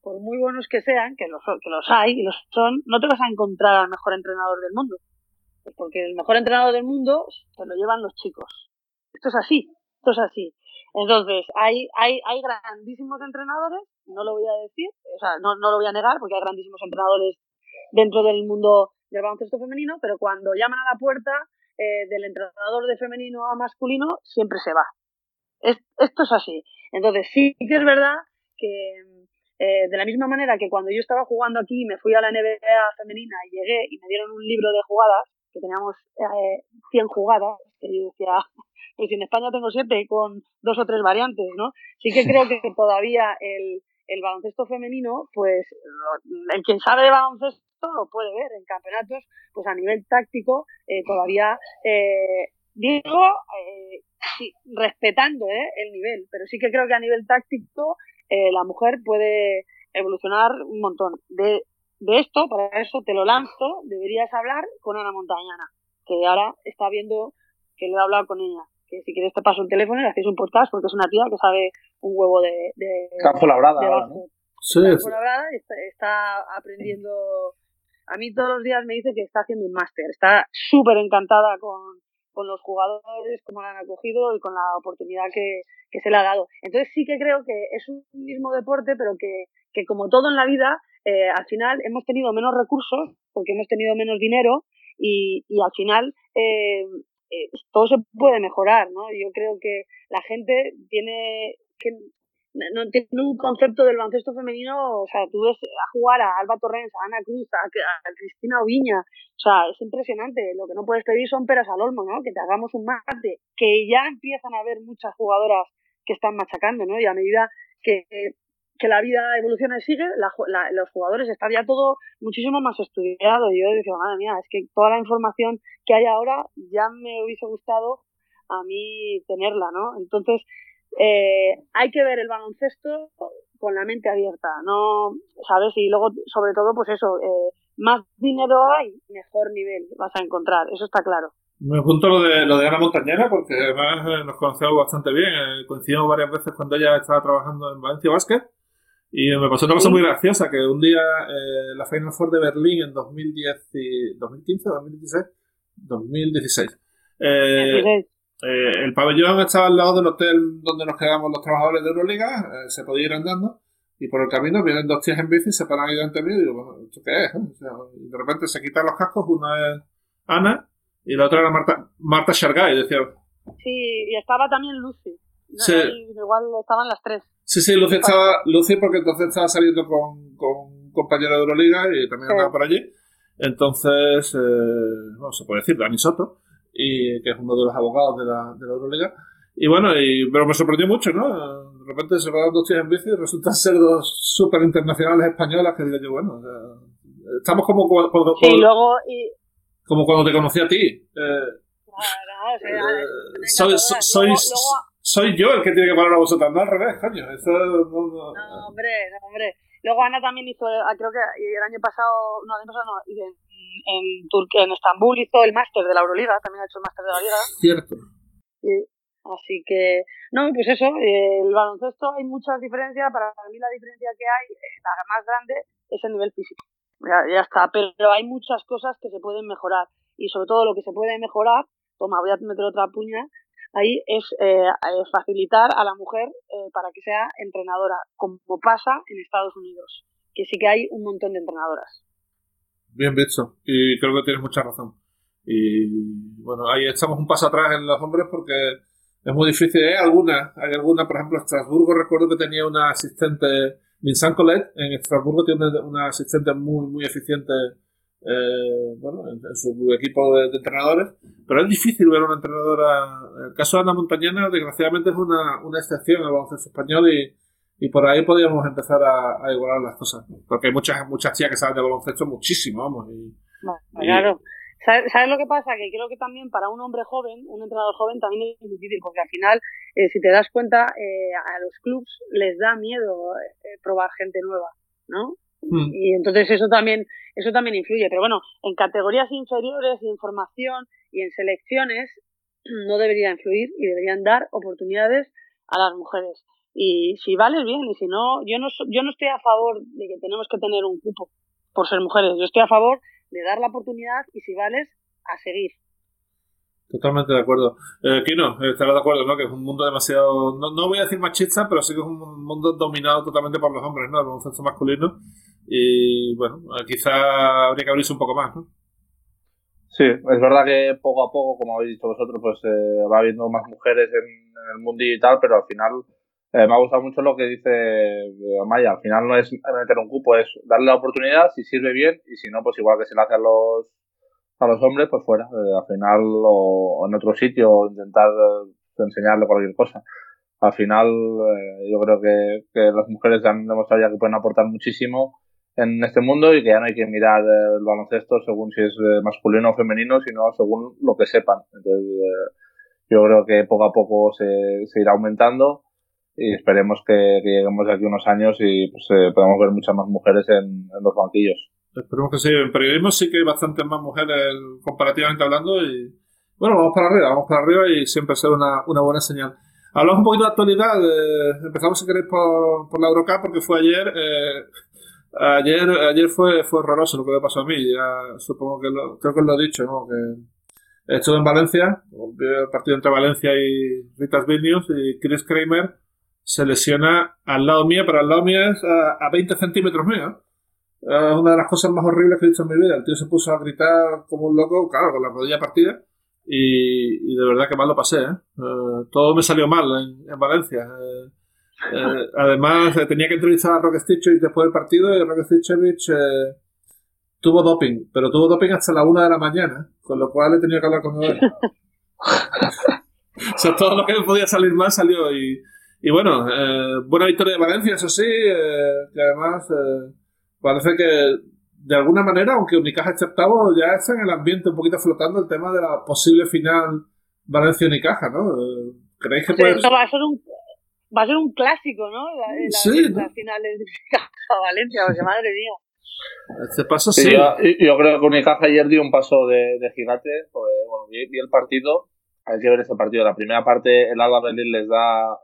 por muy buenos que sean, que los, que los hay y los son, no te vas a encontrar al mejor entrenador del mundo. Porque el mejor entrenador del mundo se lo llevan los chicos. Esto es así, esto es así. Entonces, hay, hay, hay grandísimos entrenadores, no lo voy a decir, o sea, no, no lo voy a negar, porque hay grandísimos entrenadores dentro del mundo del baloncesto femenino, pero cuando llaman a la puerta eh, del entrenador de femenino a masculino siempre se va. esto es así. Entonces sí que es verdad que eh, de la misma manera que cuando yo estaba jugando aquí me fui a la NBA femenina y llegué y me dieron un libro de jugadas, que teníamos eh, 100 jugadas, que yo decía, pues en España tengo 7 con dos o tres variantes, ¿no? Sí que creo que todavía el, el baloncesto femenino, pues el quien sabe de baloncesto lo puede ver en campeonatos, pues a nivel táctico eh, todavía eh, digo eh, respetando eh, el nivel, pero sí que creo que a nivel táctico eh, la mujer puede evolucionar un montón. De, de esto, para eso te lo lanzo, deberías hablar con Ana Montañana, que ahora está viendo que lo he hablado con ella que si quieres te paso el teléfono y hacéis un podcast porque es una tía que sabe un huevo de... de Campo Labrada ¿no? Sí, Campo Labrada está, está, aprendiendo... A mí todos los días me dice que está haciendo un máster. Está súper encantada con, con los jugadores, cómo la han acogido y con la oportunidad que, que se le ha dado. Entonces sí que creo que es un mismo deporte, pero que, que como todo en la vida, eh, al final hemos tenido menos recursos porque hemos tenido menos dinero y, y al final eh, eh, todo se puede mejorar, ¿no? Yo creo que la gente tiene que no tiene un concepto del baloncesto femenino, o sea, tú ves a jugar a Alba Torrens, a Ana Cruz, a, a, Cristina Oviña, o sea, es impresionante, lo que no puedes pedir son peras al olmo, ¿no? Que te hagamos un mate, que ya empiezan a haber muchas jugadoras que están machacando, ¿no? Y a medida que que la vida evoluciona y sigue, la, la, los jugadores están ya todo muchísimo más estudiado. Y yo decía, madre mía, es que toda la información que hay ahora ya me hubiese gustado a mí tenerla, ¿no? Entonces, eh, hay que ver el baloncesto con la mente abierta, ¿no? ¿Sabes? Y luego, sobre todo, pues eso, eh, más dinero hay, mejor nivel vas a encontrar, eso está claro. Me apunto lo de, lo de Ana Montañera porque además eh, nos conocemos bastante bien. Eh, coincidimos varias veces cuando ella estaba trabajando en Valencia Basket y me pasó una cosa muy graciosa, que un día eh, la Final Four de Berlín en 2010 y, 2015, 2016, 2016. Eh, eh, el pabellón estaba al lado del hotel donde nos quedamos los trabajadores de Euroliga, eh, se podía ir andando, y por el camino vienen dos tías en bici, se paran ahí delante mío y digo, bueno, ¿esto qué es? O sea, y de repente se quitan los cascos, una es Ana y la otra era Marta, Marta Shargay, decía. Sí, y estaba también Lucy. No, Sí. Igual estaban las tres. Sí, sí, Lucy estaba, Lucy porque entonces estaba saliendo con, con un compañero de Euroliga y también Sí. andaba por allí. Entonces, eh, bueno, se puede decir, Dani Soto, y, que es uno de los abogados de la, de la Euroliga. Y bueno, y, pero me sorprendió mucho, ¿no? De repente se van dos tías en bici y resultan ser dos súper internacionales españolas que digo yo, bueno, estamos como cuando, cuando- Sí, y luego, y, como cuando te conocí a ti. Eh, nada, o sea, eh, es soy, soy, soy, luego- soy yo el que tiene que parar a vosotros, no al revés, coño. Eso no, no- No, hombre, no, hombre. Luego Ana también hizo, creo que el año pasado, no, el año pasado no, y en, Turquía, en Estambul hizo el máster de la Euroliga, también ha hecho el máster de la Liga. Cierto. Y- así que, no, pues eso, eh, el baloncesto hay muchas diferencias. Para mí la diferencia que hay, eh, la más grande, es el nivel físico. Ya, ya está, pero hay muchas cosas que se pueden mejorar. y sobre todo lo que se puede mejorar, toma, voy a meter otra puña, ahí es eh, eh, facilitar a la mujer eh, para que sea entrenadora, como pasa en Estados Unidos, que sí que hay un montón de entrenadoras. Bien visto, y creo que tienes mucha razón. Y bueno, ahí estamos un paso atrás en los hombres porque es muy difícil. Hay algunas, hay alguna, por ejemplo, Estrasburgo recuerdo que tenía una asistente, Vincent Colette, en Estrasburgo tiene una asistente muy, muy eficiente eh, bueno, en, su equipo de, entrenadores, pero es difícil ver una entrenadora. El caso de Ana Montañana, desgraciadamente, es una, una excepción al baloncesto español y, y por ahí podríamos empezar a, a, igualar las cosas. Porque hay muchas, muchas chicas que saben de baloncesto muchísimo, vamos. Y, claro. ¿Sabes, lo que pasa? Que creo que también para un hombre joven, un entrenador joven, también es difícil, porque al final, eh, si te das cuenta, eh, a los clubs les da miedo eh, probar gente nueva, ¿no? Hmm. Y entonces eso también, eso también influye. Pero bueno, en categorías inferiores, en formación y en selecciones, no debería influir y deberían dar oportunidades a las mujeres. Y si vales bien, y si no, yo no, yo no estoy a favor de que tenemos que tener un cupo por ser mujeres. Yo estoy a favor de dar la oportunidad y si vales, a seguir. Totalmente de acuerdo. Eh, Kino, estarás de acuerdo, ¿no? Que es un mundo demasiado, no, no, voy a decir machista, pero sí que es un mundo dominado totalmente por los hombres, ¿no? El baloncesto masculino. Y bueno, quizá habría que abrirse un poco más, ¿no? Sí, es verdad que poco a poco, como habéis dicho vosotros, pues eh, va habiendo más mujeres en, el mundo digital, pero al final eh, me ha gustado mucho lo que dice eh, Maya. Al final no es meter un cupo, es darle la oportunidad, si sirve bien, y si no, pues igual que se le hace a los, a los hombres, pues fuera. Eh, al final, o, en otro sitio, intentar enseñarle cualquier cosa. Al final, yo creo que, que las mujeres han demostrado ya que pueden aportar muchísimo en este mundo y que ya no hay que mirar el baloncesto según si es masculino o femenino, sino según lo que sepan. Entonces, yo creo que poco a poco se, se irá aumentando y esperemos que, lleguemos de aquí unos años y pues, eh, podamos ver muchas más mujeres en, los banquillos. Esperemos que sí. En periodismo sí que hay bastantes más mujeres comparativamente hablando y bueno, vamos para arriba, vamos para arriba y siempre será una, una buena señal. Hablamos un poquito de actualidad. Eh, empezamos, si queréis, por, por la Eurocup porque fue ayer. Eh, ayer ayer fue, fue horroroso lo que me pasó a mí. Ya supongo que creo que lo he dicho, ¿no? Que he en Valencia, el partido entre Valencia y Ritas Vilnius y Chris Kramer se lesiona al lado mío, pero al lado mío es a, 20 centímetros mío. Es una de las cosas más horribles que he visto en mi vida. El tío se puso a gritar como un loco, claro, con la rodilla partida. Y, de verdad que mal lo pasé. ¿eh? Eh, todo me salió mal en, Valencia. Eh, además, tenía que entrevistar a Roque Stichevich después del partido y Roque Stichevich tuvo doping, pero tuvo doping hasta la una de la mañana, con lo cual he tenido que hablar con él. o sea, todo lo que podía salir mal salió y y bueno, eh, buena victoria de Valencia, eso sí, eh, que además eh, parece que de alguna manera, aunque Unicaja esté octavo, ya está en el ambiente un poquito flotando el tema de la posible final Valencia-Unicaja, ¿no? ¿Creéis que puede va a ser un va a ser un clásico, ¿no? La, la, sí, la final de Valencia, porque madre mía. Este paso sí. Yo, yo, creo que Unicaja ayer dio un paso de, de gigante, porque bueno, vi, vi, el partido, hay que ver ese partido. La primera parte, el Alba Berlín les da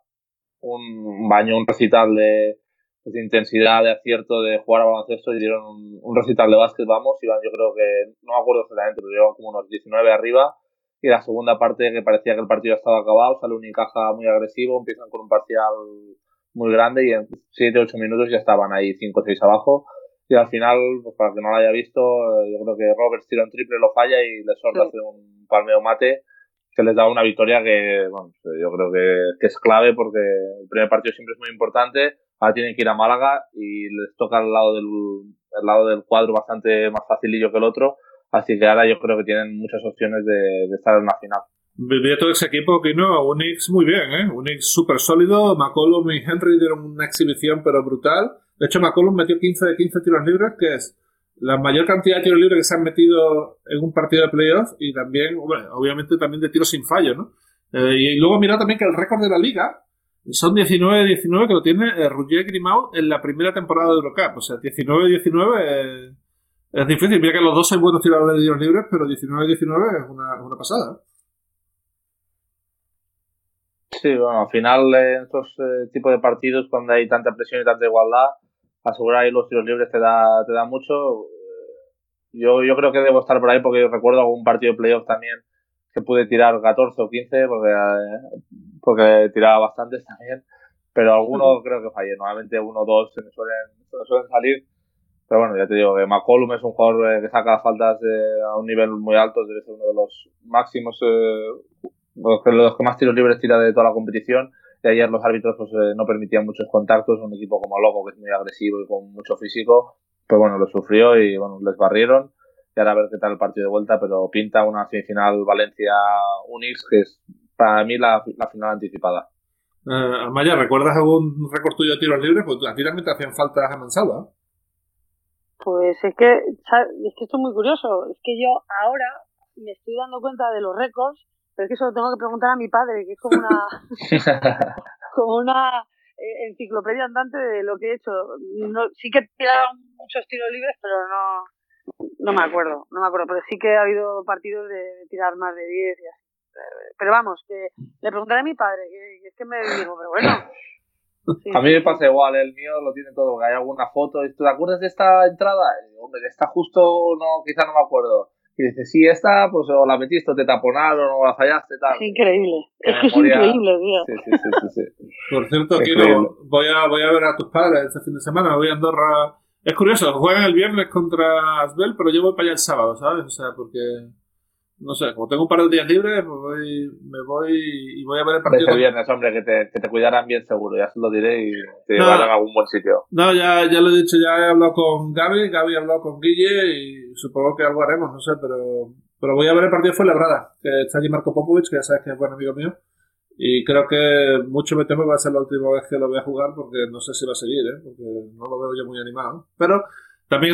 un baño, un recital de, de, intensidad, de acierto, de jugar a baloncesto y dieron un, recital de básquet, vamos, iban yo creo que, no me acuerdo exactamente, pero llevan como unos 19 arriba y la segunda parte que parecía que el partido estaba acabado, sale un Unicaja muy agresivo, empiezan con un parcial muy grande y en 7-8 minutos ya estaban ahí 5-6 abajo y al final, pues para que no lo haya visto, yo creo que Roberts tira un triple, lo falla y le sorda hace un palmeo mate que les da una victoria que, bueno, yo creo que, es clave porque el primer partido siempre es muy importante. Ahora tienen que ir a Málaga y les toca al lado del, el lado del cuadro bastante más facilillo que el otro. Así que ahora yo creo que tienen muchas opciones de, estar en la final. Vivía todo ese equipo que no, Unix muy bien, ¿eh? Unix súper sólido. McCollum y Henry dieron una exhibición pero brutal. De hecho, McCollum metió 15 de 15 tiros libres, que es la mayor cantidad de tiros libres que se han metido en un partido de playoff y también, obviamente, también de tiros sin fallo, ¿no? Eh, y luego mira también que el récord de la liga son 19-19 que lo tiene eh, Roger Grimaud en la primera temporada de Eurocup. O sea, 19-19 eh, es difícil. Mira que los dos son buenos tiradores de tiros libres, pero 19-19 es una, una pasada. Sí, bueno, al final en estos tipos de partidos, cuando hay tanta presión y tanta igualdad, asegurar ahí los tiros libres te da, te da mucho. Yo, yo creo que debo estar por ahí porque yo recuerdo algún partido de playoff también que pude tirar 14 o 15 porque, eh, porque tiraba bastantes también. Pero algunos creo que fallé. Normalmente uno o dos se me suelen, suelen salir. Pero bueno, ya te digo que McCollum es un jugador eh, que saca faltas a un nivel muy alto, debe ser uno de los máximos, eh, los, que, los que más tiros libres tira de toda la competición. Y ayer los árbitros pues, eh, no permitían muchos contactos, un equipo como Loco, que es muy agresivo y con mucho físico, pues bueno, lo sufrió y bueno, les barrieron. Y ahora a ver qué tal el partido de vuelta, pero pinta una semifinal Valencia-Unix, que es para mí la, la final anticipada. Uh, Amaya, ¿recuerdas algún récord tuyo de tiros libres? Pues a ti también te hacían faltas a Mansalva. Pues es que, es que esto es muy curioso. Es que yo ahora me estoy dando cuenta de los récords, pero es que eso lo tengo que preguntar a mi padre, que es como una, como una eh, enciclopedia andante de lo que he hecho. No, sí que he tirado muchos tiros libres, pero no, no me acuerdo, no me acuerdo. Pero sí que ha habido partidos de, de tirar más de 10 y así. Pero vamos, que le preguntaré a mi padre, que, es que me digo, pero bueno, a mí me pasa igual, el mío lo tiene todo, que hay alguna foto. ¿Te acuerdas de esta entrada? hombre, de esta justo, no, quizá no me acuerdo. Y dice, sí, esta, pues o la metiste o te taponaron o la fallaste, tal. Es increíble. es que es increíble, tío. Sí, sí, sí, sí, Por cierto, quiero, voy, a, voy a ver a tus padres este fin de semana, voy a Andorra. Es curioso, juegan el viernes contra Asbel, pero yo voy para allá el sábado, ¿sabes? O sea, porque no sé, como tengo un par de días libres, pues voy, me voy y voy a ver el partido. el viernes, hombre, que te, que te cuidarán bien seguro, ya se lo diré y te no, llevarán a algún buen sitio. No, ya, ya lo he dicho, ya he hablado con Gaby, Gaby ha hablado con Guille y supongo que algo haremos, no sé, pero, pero voy a ver el partido de Fuenlabrada, que está allí Marco Popovich, que ya sabes que es buen amigo mío. Y creo que mucho me temo que va a ser la última vez que lo voy a jugar porque no sé si va a seguir, ¿eh? porque no lo veo yo muy animado. Pero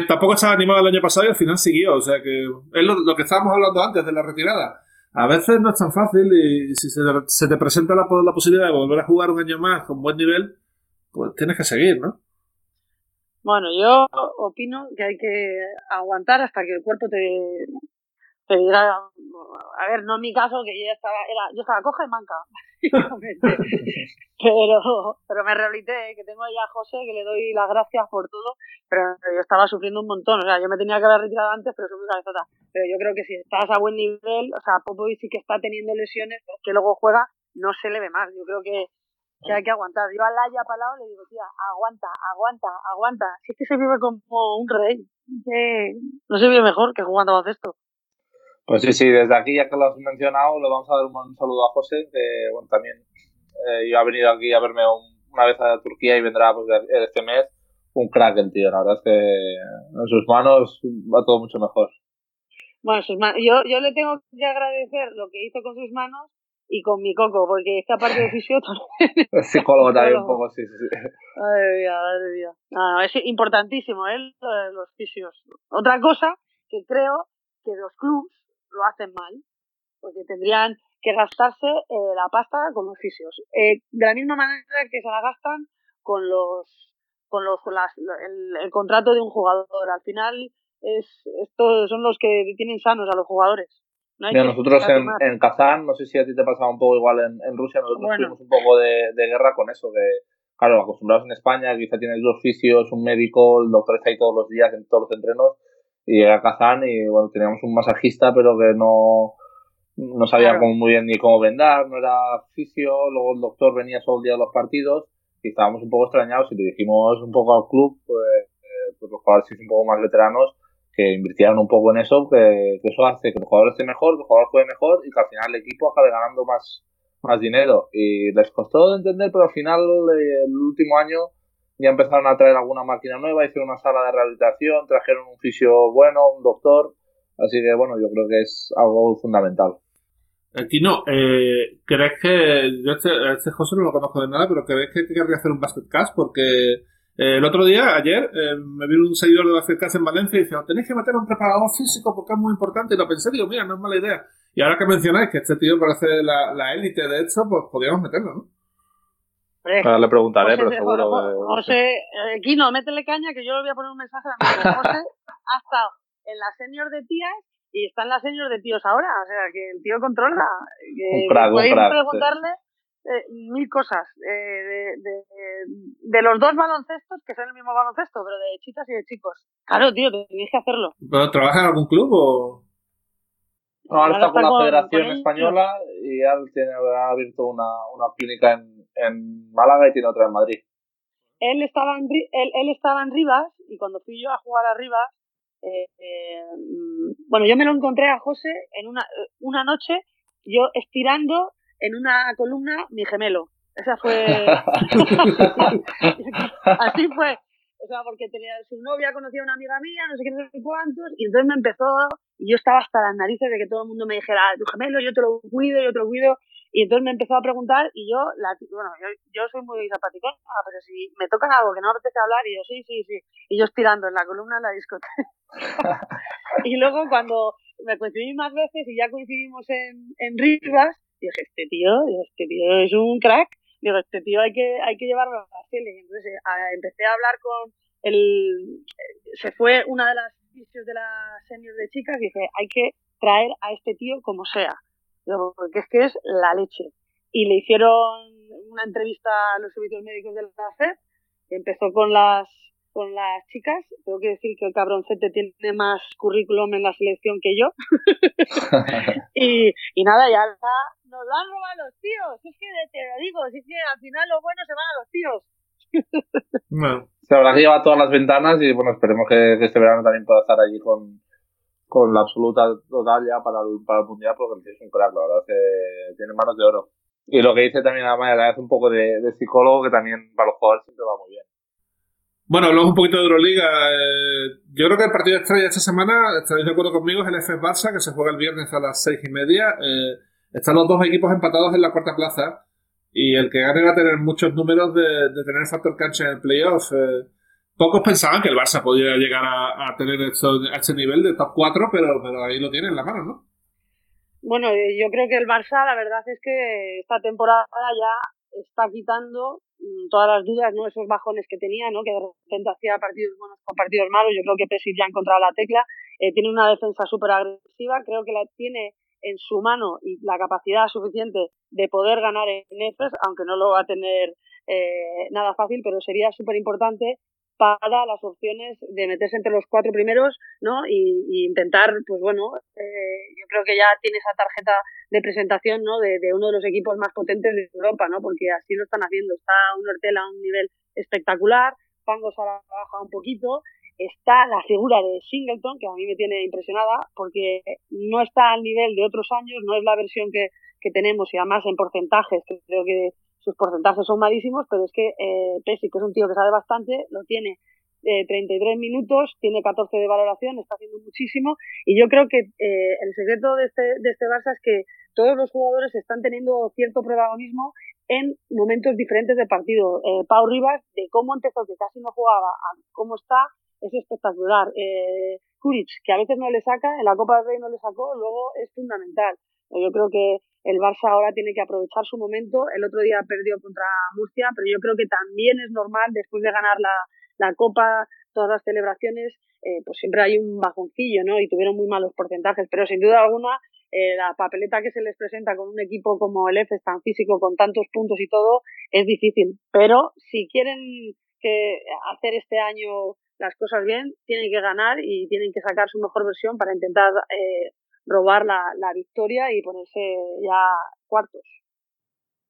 tampoco estaba animado el año pasado y al final siguió. O sea que es lo, que estábamos hablando antes de la retirada. A veces no es tan fácil y si se, te presenta la, la, posibilidad de volver a jugar un año más con buen nivel, pues tienes que seguir, ¿no? Bueno, yo opino que hay que aguantar hasta que el cuerpo te, te diga, a ver, no en mi caso, que yo estaba, era, yo estaba coja y manca, pero, pero me rehabilité, que tengo ahí a José, que le doy las gracias por todo, pero yo estaba sufriendo un montón, o sea, yo me tenía que haber retirado antes, pero soy muy cabezota. Pero yo creo que si estás a buen nivel, o sea, Popovic sí que está teniendo lesiones, pero que luego juega, no se le ve mal. Yo creo que, que hay que aguantar. Yo a Laia Palau le digo, tía, aguanta, aguanta, aguanta. Si es que se vive como un rey, que no se vive mejor que jugando a esto. Pues sí, sí, desde aquí, ya que lo has mencionado, le vamos a dar un, saludo a José, que bueno, también eh, ha venido aquí a verme una vez a Turquía y vendrá pues, este mes. Un crack el tío, la verdad es que en sus manos va todo mucho mejor. Bueno, sus manos, yo, yo le tengo que agradecer lo que hizo con sus manos y con mi coco, porque esta parte de fisio también. Psicólogo también un poco, sí, sí, ay, Dios. No, no, es importantísimo, ¿eh? Los fisios. Otra cosa que creo que los clubs lo hacen mal, porque tendrían que gastarse eh, la pasta con los fisios. Eh, de la misma manera que se la gastan con los con los las, el, el, contrato de un jugador. Al final es estos son los que tienen sanos a los jugadores. No Mira, nosotros en, en, Kazán, no sé si a ti te pasaba un poco igual en, en Rusia, nosotros bueno. tuvimos un poco de, de, guerra con eso, que claro, acostumbrados en España, quizá tienes dos fisios, un médico, el doctor está ahí todos los días en todos los entrenos, y llegué a Kazán y bueno, teníamos un masajista, pero que no, no sabía claro. muy bien ni cómo vendar, no era fisio, luego el doctor venía solo el día de los partidos y estábamos un poco extrañados y le dijimos un poco al club, pues, eh, pues los jugadores un poco más veteranos, que invirtieran un poco en eso, que, que, eso hace que el jugador esté mejor, que el jugador juegue mejor y que al final el equipo acabe ganando más, más dinero. Y les costó de entender, pero al final el último año ya empezaron a traer alguna máquina nueva, hicieron una sala de rehabilitación, trajeron un fisio bueno, un doctor, así que bueno, yo creo que es algo fundamental. Aquí no, eh, ¿crees que, yo este, este José no lo conozco de nada, pero crees que querría hacer un basket cast? Porque eh, el otro día, ayer, eh, me vino un seguidor de basket en Valencia y dice, tenéis que meter un preparador físico porque es muy importante, y lo pensé, digo, mira, no es mala idea. Y ahora que mencionáis que este tío parece la, la élite de hecho, pues podríamos meterlo, ¿no? Ahora le preguntaré, José, pero seguro José, que... José, eh, Kino, métele caña que yo le voy a poner un mensaje a mi José ha estado en la senior de tías y está en la senior de tíos ahora, o sea, que el tío controla. Un crack, podéis un crack, preguntarle, eh, mil cosas. Eh, de, de, los dos baloncestos, que son el mismo baloncesto, pero de chicas y de chicos. Claro, tío, tenéis que hacerlo. ¿Pero trabajas en algún club o...? No, ahora, está con la Federación Española y ya tiene, ha abierto una, una clínica en, en Málaga y tiene otra en Madrid. Él estaba en, él, él estaba en Rivas y cuando fui yo a jugar a Rivas, eh, eh, bueno, yo me lo encontré a José en una, una noche, yo estirando en una columna mi gemelo. Esa fue. Así fue. O sea, porque tenía su novia conocía a una amiga mía, no sé qué, no sé cuántos, y entonces me empezó, y yo estaba hasta las narices de que todo el mundo me dijera, tu gemelo, yo te lo cuido, yo te lo cuido, y entonces me empezó a preguntar, y yo, la, bueno, yo, yo soy muy zapaticón, pero si me tocan algo que no me apetece hablar, y yo, sí, sí, sí, y yo estirando en la columna en la discoteca. y luego cuando me coincidí más veces y ya coincidimos en, en Rivas, dije, este tío, este tío es un crack, digo, este tío hay que, hay que llevarlo a la tele. Y entonces eh, empecé a hablar con el, se fue una de las de las seniors de chicas y dije, hay que traer a este tío como sea, porque es que es la leche. Y le hicieron una entrevista a los servicios médicos de la FED, empezó con las con las chicas. Tengo que decir que el cabroncete tiene más currículum en la selección que yo. y, y nada, ya nos lo han robado los tíos. Es que te lo digo, es que al final lo bueno se van a los tíos. bueno. Se habrá que llevar todas las ventanas y bueno, esperemos que, este verano también pueda estar allí con, con la absoluta total ya para el, para el mundial porque es un crack, la verdad, que tiene manos de oro. Y lo que dice también Amaya, hace un poco de, de psicólogo que también para los jugadores siempre va muy bien. Bueno, hablamos un poquito de Euroliga. Eh, yo creo que el partido estrella esta semana, estaréis de acuerdo conmigo, es el FS Barça, que se juega el viernes a las seis y media. Eh, están los dos equipos empatados en la cuarta plaza y el que gane va a tener muchos números de, tener factor cancha en el playoff. Eh, pocos pensaban que el Barça podía llegar a, tener esto, este nivel de top 4, pero, ahí lo tiene en la mano, ¿no? Bueno, yo creo que el Barça, la verdad es que esta temporada ya está quitando Mm, todas las dudas, ¿no? Esos bajones que tenía, ¿no? Que de repente hacía partidos buenos con partidos malos. Yo creo que Pesic ya ha encontrado la tecla. Eh, tiene una defensa súper agresiva. Creo que la tiene en su mano y la capacidad suficiente de poder ganar en EFES, aunque no lo va a tener eh, nada fácil, pero sería súper importante para las opciones de meterse entre los cuatro primeros, ¿no? Y, intentar, pues bueno, eh, yo creo que ya tiene esa tarjeta de presentación, ¿no? De, uno de los equipos más potentes de Europa, ¿no? Porque así lo están haciendo. Está un Hortel a un nivel espectacular, Pangos ahora baja un poquito, está la figura de Singleton, que a mí me tiene impresionada, porque no está al nivel de otros años, no es la versión que, que tenemos y además en porcentajes, creo que sus porcentajes son malísimos, pero es que eh, Pesi, que es un tío que sabe bastante, lo tiene eh, 33 minutos, tiene 14 de valoración, está haciendo muchísimo y yo creo que eh, el secreto de este, de este Barça es que todos los jugadores están teniendo cierto protagonismo en momentos diferentes del partido. Eh, Pau Rivas, de cómo empezó, que casi no jugaba, a cómo está, es espectacular. Eh, Kuric, que a veces no le saca, en la Copa del Rey no le sacó, luego es fundamental. Yo creo que el Barça ahora tiene que aprovechar su momento. El otro día perdió contra Murcia, pero yo creo que también es normal, después de ganar la, la Copa, todas las celebraciones, eh, pues siempre hay un bajoncillo, ¿no? Y tuvieron muy malos porcentajes, pero sin duda alguna, eh, la papeleta que se les presenta con un equipo como el EFES tan físico, con tantos puntos y todo, es difícil. Pero si quieren que hacer este año las cosas bien, tienen que ganar y tienen que sacar su mejor versión para intentar eh, robar la, la victoria y ponerse ya cuartos.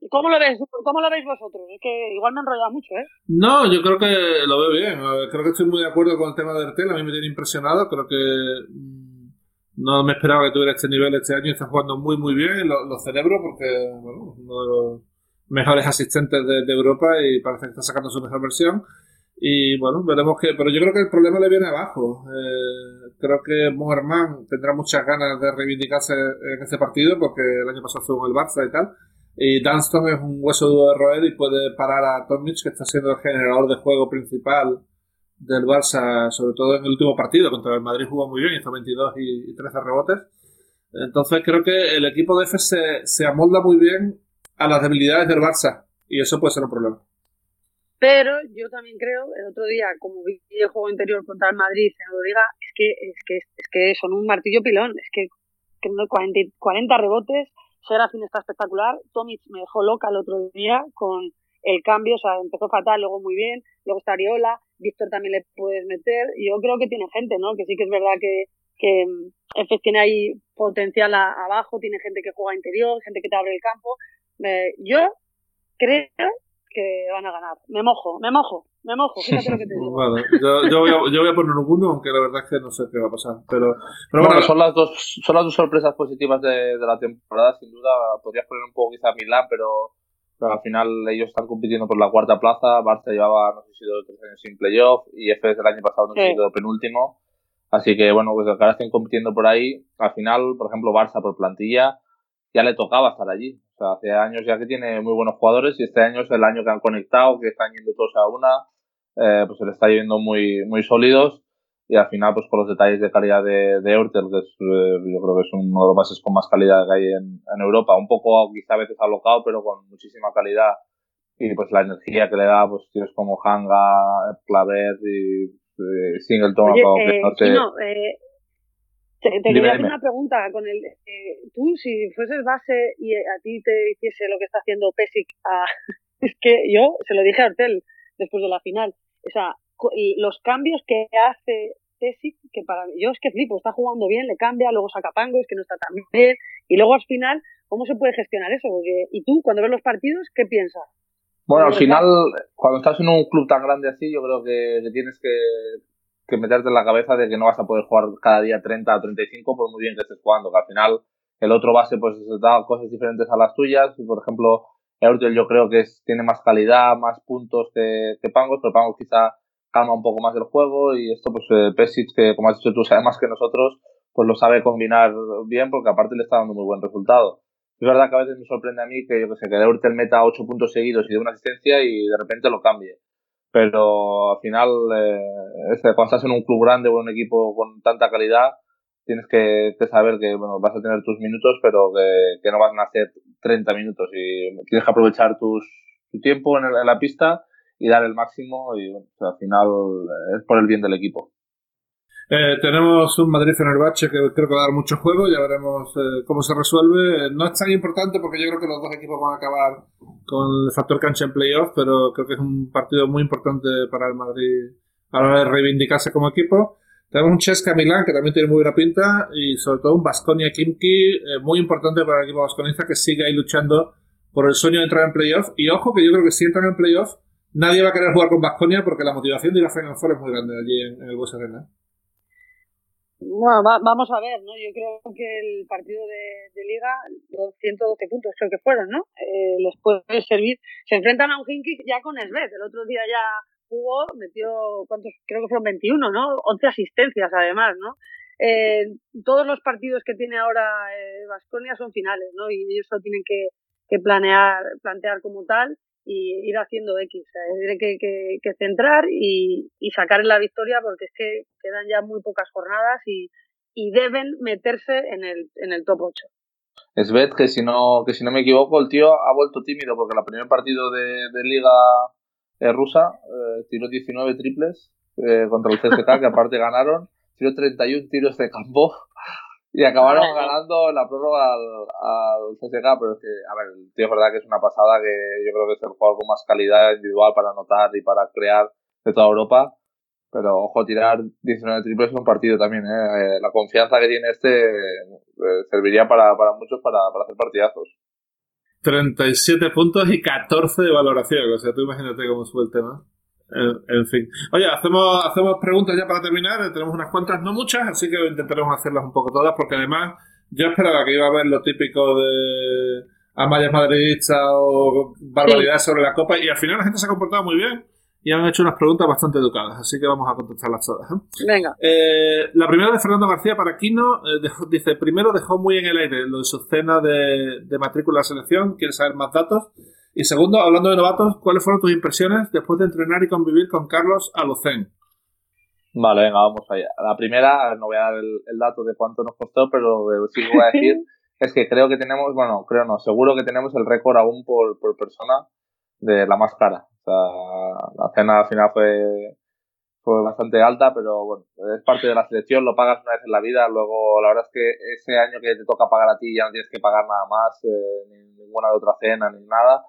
¿Cómo lo ves? ¿Cómo lo veis vosotros? Es que igual me he enrollado mucho, ¿eh? No, yo creo que lo veo bien. Creo que estoy muy de acuerdo con el tema de Ertel. A mí me tiene impresionado. Creo que mm, no me esperaba que tuviera este nivel este año. Está jugando muy, muy bien. Lo, lo celebro porque, bueno, uno de los mejores asistentes de, de, Europa y parece que está sacando su mejor versión. Y bueno, veremos que. Pero yo creo que el problema le viene abajo. Eh, creo que Moerman tendrá muchas ganas de reivindicarse en este partido porque el año pasado estuvo en el Barça y tal. Y Dunston es un hueso duro de roer y puede parar a Tomic, que está siendo el generador de juego principal del Barça, sobre todo en el último partido. Contra el Madrid jugó muy bien, hizo 22 y 13 rebotes. Entonces creo que el equipo de F se, se amolda muy bien a las debilidades del Barça y eso puede ser un problema. Pero yo también creo, el otro día, como vi el juego interior contra el Madrid se lo diga, es que, es que, es que son un martillo pilón, es que, que 40, 40 rebotes, Serafin está espectacular. Tomic me dejó loca el otro día con el cambio, o sea, empezó fatal, luego muy bien, luego está Ariola, Víctor también le puedes meter. Yo creo que tiene gente, ¿no? Que sí que es verdad que, que Efes tiene ahí potencial abajo, tiene gente que juega interior, gente que te abre el campo. yo creo que van a ganar. Me mojo, me mojo, me mojo, fíjate lo que te digo. Vale, yo, yo, voy a, yo, voy a, poner uno, aunque la verdad es que no sé qué va a pasar. Pero, pero bueno, son, las dos, son las dos sorpresas positivas de, de la temporada, sin duda. Podrías poner un poco quizá Milán, pero, pero al final ellos están compitiendo por la cuarta plaza. Barça llevaba, no sé si dos tres años sin playoff, y Efes el año pasado no sé si quedó penúltimo. Así que bueno, pues ahora estén compitiendo por ahí. Al final, por ejemplo, Barça por plantilla ya le tocaba estar allí. Hace años ya que tiene muy buenos jugadores y este año es el año que han conectado, que están yendo todos a una, eh, pues se le está yendo muy, muy sólidos. Y al final pues con los detalles de calidad de, de Eurtel, que es, eh, yo creo que es uno de los bases con más calidad que hay en, en, Europa, un poco quizá a veces alocado, pero con muchísima calidad. Y pues la energía que le da pues tienes como Hanga, Claver y eh, Singleton, Oye, no, sé, no te, quería hacer una pregunta con el eh, tú si fueses base y a ti te hiciese lo que está haciendo Pesic a, es que yo se lo dije a Hortel después de la final. O sea los cambios que hace Pesic que para mí yo es que flipo está jugando bien le cambia luego saca Pango es que no está tan bien y luego al final cómo se puede gestionar eso porque y tú cuando ves los partidos qué piensas bueno, al final, cuando estás en un club tan grande así, yo creo que tienes que que meterte en la cabeza de que no vas a poder jugar cada día 30 o 35 por muy bien que estés jugando, que al final el otro base pues da cosas diferentes a las tuyas, y por ejemplo Eurtel yo creo que es, tiene más calidad, más puntos que, que Pangos, pero Pangos quizá calma un poco más el juego. Y esto pues eh, Pesic, que como has dicho tú sabe más que nosotros, pues lo sabe combinar bien porque aparte le está dando muy buen resultado. Es verdad que a veces me sorprende a mí que yo que sé, que Eurtel meta 8 puntos seguidos y de una asistencia y de repente lo cambie pero al final, eh, cuando estás en un club grande o en un equipo con tanta calidad, tienes que, saber que bueno, vas a tener tus minutos, pero que, no van a hacer 30 minutos y tienes que aprovechar tus, tu tiempo en, la pista y dar el máximo y bueno, al final es por el bien del equipo. Eh, tenemos un Madrid Fenerbahce que creo que va a dar mucho juego, ya veremos eh, cómo se resuelve. No es tan importante porque yo creo que los dos equipos van a acabar con el factor cancha en playoff, pero creo que es un partido muy importante para el Madrid a la hora de reivindicarse como equipo. Tenemos un Chesca Milán que también tiene muy buena pinta y sobre todo un Basconia Kimki eh, muy importante para el equipo vasconista que sigue ahí luchando por el sueño de entrar en playoff. Y ojo que yo creo que si entran en playoff nadie va a querer jugar con Basconia porque la motivación de ir a Final Four es muy grande allí en, el Bues Arena. Bueno, vamos a ver, ¿no? Yo creo que el partido de, de Liga, los 112 puntos creo que fueron, ¿no? Eh, les puede servir. Se enfrentan a un Hinky ya con Esbeth. El otro día ya jugó, metió, ¿cuántos? Creo que fueron 21, ¿no? 11 asistencias además, ¿no? Eh, todos los partidos que tiene ahora Vasconia son finales, ¿no? Y ellos lo tienen que, que planear, plantear como tal y ir haciendo X. O sea, tiene que, que, que, centrar y, y sacar la victoria porque es que quedan ya muy pocas jornadas y, y deben meterse en el, en el top 8. Es Bet que si no que si no me equivoco el tío ha vuelto tímido porque el primer partido de, de liga eh, rusa eh, tiró 19 triples eh, contra el CSK que aparte ganaron tiró 31 tiros de campo y acabaron ganando la prórroga al, al CSK, pero es que, a ver, el tío es verdad que es una pasada que yo creo que es el jugador con más calidad individual para anotar y para crear de toda Europa. Pero ojo, tirar 19 triples es un partido también, ¿eh? La confianza que tiene este eh, serviría para, para muchos para, para hacer partidazos. 37 puntos y 14 de valoración. O sea, tú imagínate cómo sube el tema. En, fin. Oye, hacemos, hacemos preguntas ya para terminar. Tenemos unas cuantas, no muchas, así que intentaremos hacerlas un poco todas, porque además yo esperaba que iba a ver lo típico de Amayas madridistas o barbaridades sobre la copa, y al final la gente se ha comportado muy bien y han hecho unas preguntas bastante educadas, así que vamos a contestarlas todas. ¿eh? Venga. Eh, la primera de Fernando García para Quino eh, dice: primero dejó muy en el aire lo de su cena de, de matrícula de selección, quiere saber más datos. Y segundo, hablando de novatos, ¿cuáles fueron tus impresiones después de entrenar y convivir con Carlos Alocén? Vale, venga, vamos allá. La primera, no voy a dar el, dato de cuánto nos costó, pero sí que voy a decir es que creo que tenemos, bueno, creo no, seguro que tenemos el récord aún por, por persona de la más cara. O sea, la cena al final fue fue bastante alta, pero bueno, es parte de la selección, lo pagas una vez en la vida, luego la verdad es que ese año que te toca pagar a ti ya no tienes que pagar nada más, eh, ni ninguna de otra cena, ni nada,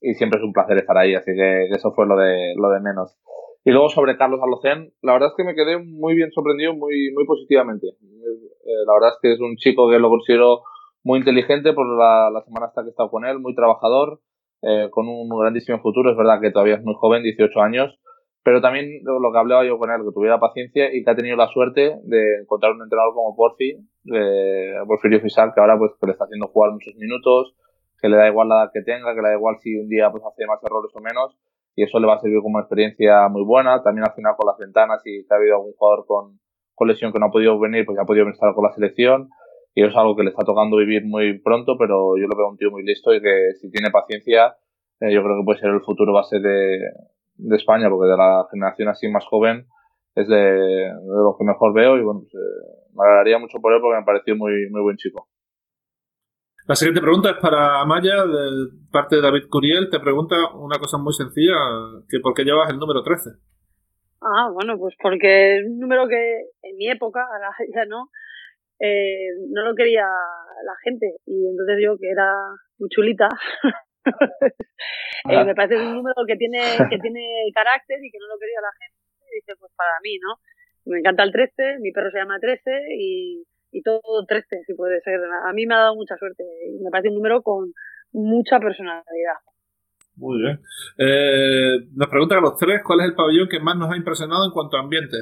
y siempre es un placer estar ahí, así que eso fue lo de, lo de menos. Y luego sobre Carlos Alocén, la verdad es que me quedé muy bien sorprendido, muy, muy positivamente. Eh, la verdad es que es un chico que lo considero muy inteligente por la, la semana hasta que he estado con él, muy trabajador, eh, con un grandísimo futuro. Es verdad que todavía es muy joven, 18 años, pero también lo que hablaba yo con él, que tuviera paciencia y que ha tenido la suerte de encontrar un entrenador como Porfi, eh, Porfirio Fisal, que ahora pues que le está haciendo jugar muchos minutos, que le da igual la edad que tenga, que le da igual si un día pues hace más errores o menos, y eso le va a servir como experiencia muy buena. También al final con las ventanas, si ha habido algún jugador con, con lesión que no ha podido venir, pues ya ha podido estar con la selección. Y es algo que le está tocando vivir muy pronto, pero yo lo veo un tío muy listo y que si tiene paciencia, eh, yo creo que puede ser el futuro base de, de España, porque de la generación así más joven es de, de lo que mejor veo y bueno, pues, eh, me agradaría mucho por él porque me pareció muy, muy buen chico. La siguiente pregunta es para Amaya, de parte de David Curiel. Te pregunta una cosa muy sencilla, que ¿por qué llevas el número 13? Ah, bueno, pues porque es un número que en mi época, ahora ya no, eh, no lo quería la gente. Y entonces yo, que era muy chulita, eh, me parece un número que tiene, que tiene carácter y que no lo quería la gente. Y dice, pues para mí, ¿no? Me encanta el 13, mi perro se llama 13 y y todo 13, si puede ser. A mí me ha dado mucha suerte y me parece un número con mucha personalidad. Muy bien. Eh, nos preguntan a los tres cuál es el pabellón que más nos ha impresionado en cuanto a ambiente.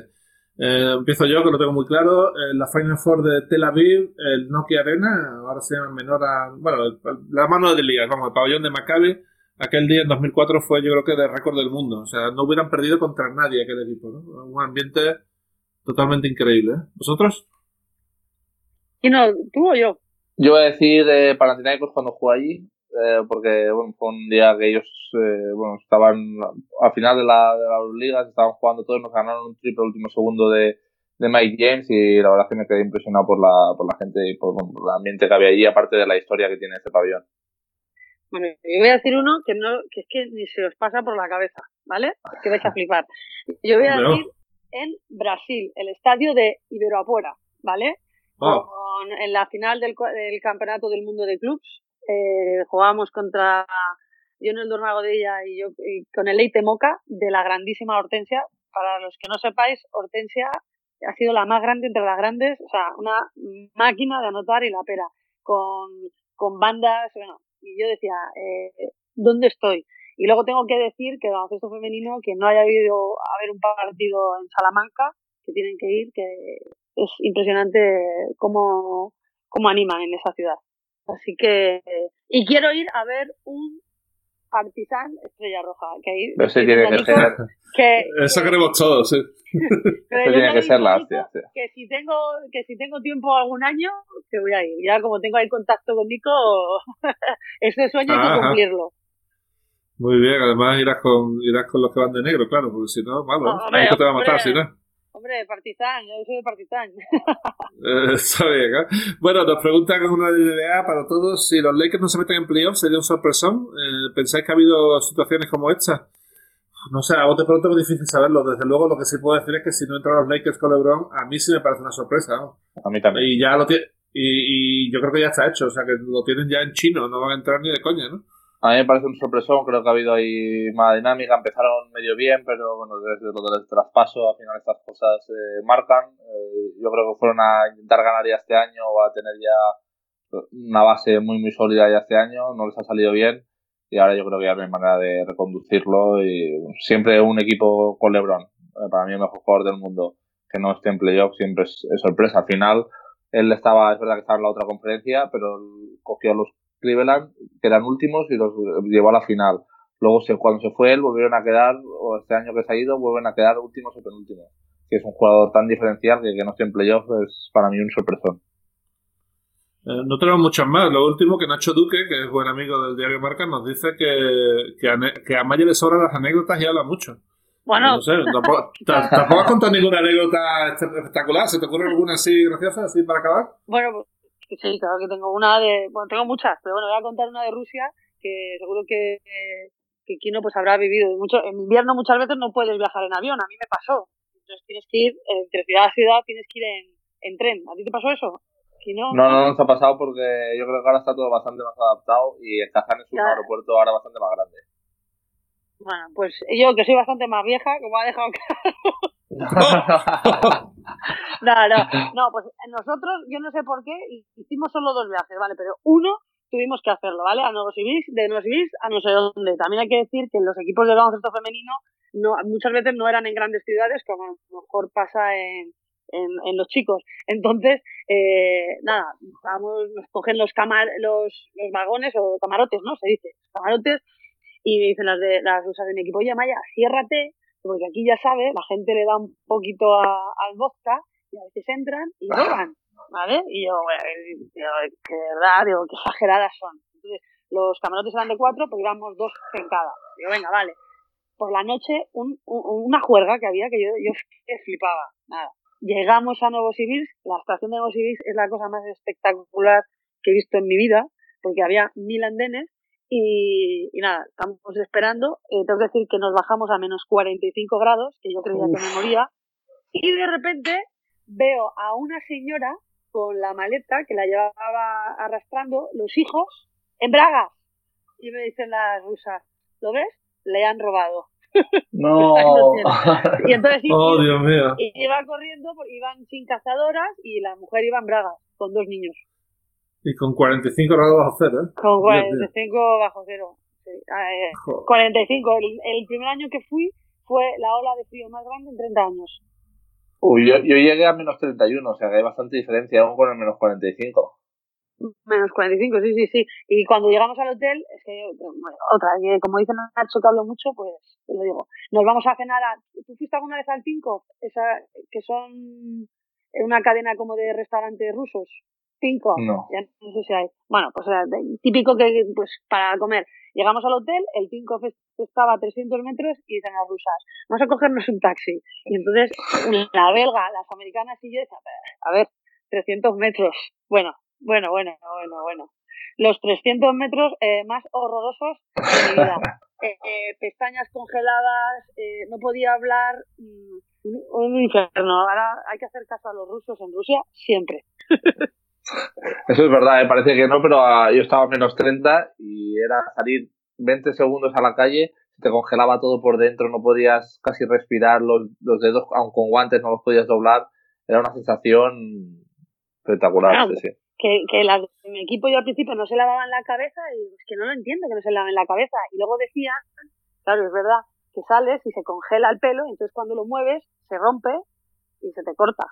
Eh, empiezo yo, que lo tengo muy claro. Eh, la Final Four de Tel Aviv, el Nokia Arena, ahora se llama Menora. Bueno, la mano de liga, vamos, el pabellón de Maccabi. Aquel día en 2004 fue, yo creo que, de récord del mundo. O sea, no hubieran perdido contra nadie aquel equipo. Un ambiente totalmente increíble. ¿Vosotros? ¿Y no, tú o yo? Yo voy a decir eh, Panathinaikos cuando jugó allí, eh, porque bueno, fue un día que ellos eh, bueno, estaban al final de la, de la liga, estaban jugando todos, nos ganaron un triple último segundo de, de Mike James y la verdad es que me quedé impresionado por la, por la gente y por, el ambiente que había allí, aparte de la historia que tiene este pabellón. Bueno, yo voy a decir uno que no, que es que ni se os pasa por la cabeza, ¿vale? Que vais a flipar. Yo voy a decir en Brasil, el estadio de Iberoapuera, ¿vale? En la final del, del, Campeonato del Mundo de Clubs. Eh, jugábamos contra Jonel Dormagodilla y yo y con el Leite Moca de la grandísima Hortensia. Para los que no sepáis, Hortensia ha sido la más grande entre las grandes, o sea, una máquina de anotar y la pera, con, con bandas, bueno, y yo decía, eh, ¿dónde estoy? Y luego tengo que decir que el baloncesto femenino, que no haya ido a ver un partido en Salamanca, que tienen que ir, que es impresionante cómo, cómo animan en esa ciudad. Así que, y quiero ir a ver un Partizan Estrella Roja. Que ahí, Eso tiene que ser. Que, Eso queremos todos, sí. Eso tiene que ser la hostia. Que si, tengo, que si tengo tiempo algún año, que voy a ir. Ya como tengo ahí contacto con Nico, ese sueño hay que cumplirlo. Muy bien, además irás con, irás con los que van de negro, claro, porque si no, malo. No, hombre, te va a matar, si no. Hombre, Partizan, yo soy de Partizan. Eh, está bien, ¿eh? Bueno, nos preguntan con una idea para todos, si los Lakers no se meten en playoffs, ¿sería un sorpresón? Eh, ¿Pensáis que ha habido situaciones como esta? No sé, a vos de pronto es difícil saberlo. Desde luego, lo que sí puedo decir es que si no entran los Lakers con LeBron, a mí sí me parece una sorpresa. ¿no? A mí también. Y ya lo tiene, y, y, yo creo que ya está hecho, o sea que lo tienen ya en chino, no van a entrar ni de coña, ¿no? A mí me parece un sorpresón, creo que ha habido ahí mala dinámica, empezaron medio bien, pero bueno, desde lo del traspaso al final estas cosas eh, marcan. Eh, yo creo que fueron a intentar ganar ya este año o a tener ya una base muy muy sólida ya este año, no les ha salido bien y ahora yo creo que ya no hay manera de reconducirlo y siempre un equipo con LeBron, eh, para mí el mejor jugador del mundo, que no esté en playoff siempre es, es sorpresa. Al final él estaba, es verdad que estaba en la otra conferencia, pero cogió los Cleveland, que eran últimos, y los llevó a la final. Luego, cuando se fue él, volvieron a quedar, o este año que se ha ido, vuelven a quedar últimos o penúltimos. Que es un jugador tan diferencial que que no esté en playoff es para mí un sorpresón. Eh, no tenemos muchas más. Lo último que Nacho Duque, que es buen amigo del diario Marca, nos dice que, que, a, que a Maya le sobran las anécdotas y habla mucho. Bueno, no sé, tampoco, tampoco has contado ninguna anécdota espectacular. ¿Se te ocurre alguna así graciosa, así para acabar? Bueno, Sí, claro que tengo una de, bueno, tengo muchas, pero bueno, voy a contar una de Rusia que seguro que, que Kino pues habrá vivido. Mucho, en invierno muchas veces no puedes viajar en avión, a mí me pasó. Entonces tienes que ir, entre ciudad a ciudad, tienes que ir en, en tren. ¿A ti te pasó eso? no, no, no nos ha pasado porque yo creo que ahora está todo bastante más adaptado y el Kazán es un aeropuerto ahora bastante más grande. Bueno, pues yo que soy bastante más vieja, como ha dejado claro. no, no, no, pues nosotros, yo no sé por qué, hicimos solo dos viajes, ¿vale? Pero uno tuvimos que hacerlo, ¿vale? A Novosibirsk, de Novosibirsk a no sé dónde. También hay que decir que los equipos de baloncesto femenino no, muchas veces no eran en grandes ciudades, como a lo mejor pasa en, en, los chicos. Entonces, eh, nada, vamos, nos cogen los, camar, los, los vagones o camarotes, ¿no? Se dice, camarotes, y me dicen las de las rusas de mi equipo, oye Maya, ciérrate, porque aquí ya sabe, la gente le da un poquito a, al vodka y a veces entran y roban, ¿vale? Y yo, bueno, que verdad, digo, qué exageradas son. Entonces, los camarotes eran de cuatro, pues íbamos dos en cada. Digo, venga, vale. Por la noche, un, una juerga que había que yo, yo flipaba. Nada. Llegamos a Novosibirsk, la estación de Novosibirsk es la cosa más espectacular que he visto en mi vida, porque había mil andenes y, y nada, estamos esperando. Eh, tengo que decir que nos bajamos a menos 45 grados, que yo creía que me moría, y de repente veo a una señora con la maleta que la llevaba arrastrando, los hijos, en Braga. Y me dicen las rusas, ¿lo ves? Le han robado. No. y entonces oh, Dios mío. iba corriendo, iban sin cazadoras y la mujer iba en bragas con dos niños. Y con 45 grados bajo cero, ¿eh? Con 45 bajo cero. Sí. 45. Ah, eh, el, primer año que fui fue la ola de frío más grande en 30 años. Uy, yo, yo llegué a menos 31, o sea que hay bastante diferencia aún con el menos 45. Menos 45, sí, sí, sí. Y cuando llegamos al hotel, es que, otra, como dice Nacho que hablo mucho, pues te lo digo. Nos vamos a cenar a. ¿Tú fuiste alguna vez al Tinko? Esa, que son una cadena como de restaurantes rusos. Cinco. No. Ya no sé si hay. Bueno, pues típico que, pues, para comer. Llegamos al hotel, el Tinko estaba a 300 metros y dicen las rusas, vamos a cogernos un taxi. Y entonces, la belga, las americanas y yo, a ver, 300 metros. Bueno, bueno, bueno, bueno, bueno. Los 300 metros eh, más horrorosos de mi vida. Eh, eh, pestañas congeladas, no podía hablar, mm, un, infierno. Ahora hay que hacer caso a los rusos en Rusia siempre. Eso es verdad, me parece que no, pero ah, yo estaba a menos 30 y era salir 20 segundos a la calle, te congelaba todo por dentro, no podías casi respirar, los, los dedos, aun con guantes, no los podías doblar. Era una sensación espectacular. sí que, que de mi equipo yo al principio no se lavaban la cabeza y es que no lo entiendo que no se laven la cabeza. Y luego decía, claro, es verdad, que sales y se congela el pelo, entonces cuando lo mueves se rompe y se te corta.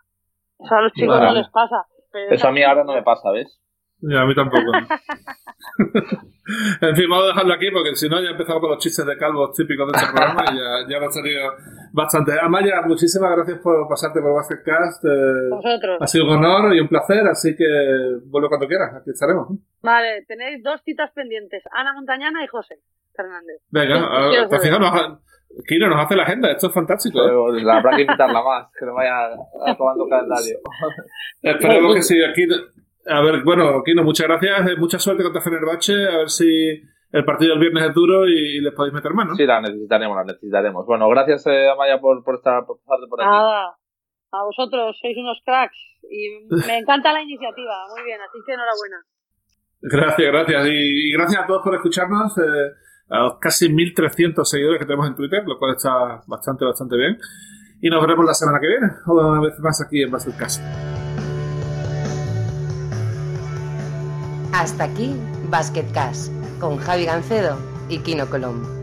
Eso a los chicos no les pasa. Eso a mí ahora no me pasa, ¿ves? a mí tampoco. en fin, vamos a dejarlo aquí porque si no ya empezamos con los chistes de calvos típicos de este programa y ya, ya ha salido bastante. Amaya, muchísimas gracias por pasarte por Basketcast. Eh, ha sido un honor y un placer, así que vuelvo cuando quieras, aquí estaremos. Vale, tenéis dos citas pendientes, Ana Montañana y José Fernández. Venga, al final nos, Kino nos hace la agenda, esto es fantástico. ¿eh? La habrá que invitarla más, que no vaya tomando calendario. Esperemos que sí, aquí a ver, bueno, Kino, muchas gracias. Eh, mucha suerte contra Fenerbahce. A ver si el partido del viernes es duro y, les podéis meter mano. Sí, la necesitaremos, la necesitaremos. Bueno, gracias, eh, Amaya, por, por estar por, por aquí. Nada, a vosotros, sois unos cracks. Y me encanta la iniciativa. Muy bien, así que enhorabuena. Gracias, gracias. Y, gracias a todos por escucharnos. Eh, a los casi 1.300 seguidores que tenemos en Twitter, lo cual está bastante, bastante bien. Y nos veremos la semana que viene, una vez más aquí en Basel Caso. Hasta aquí Basket Cash con Javi Gancedo y Kino Colombo.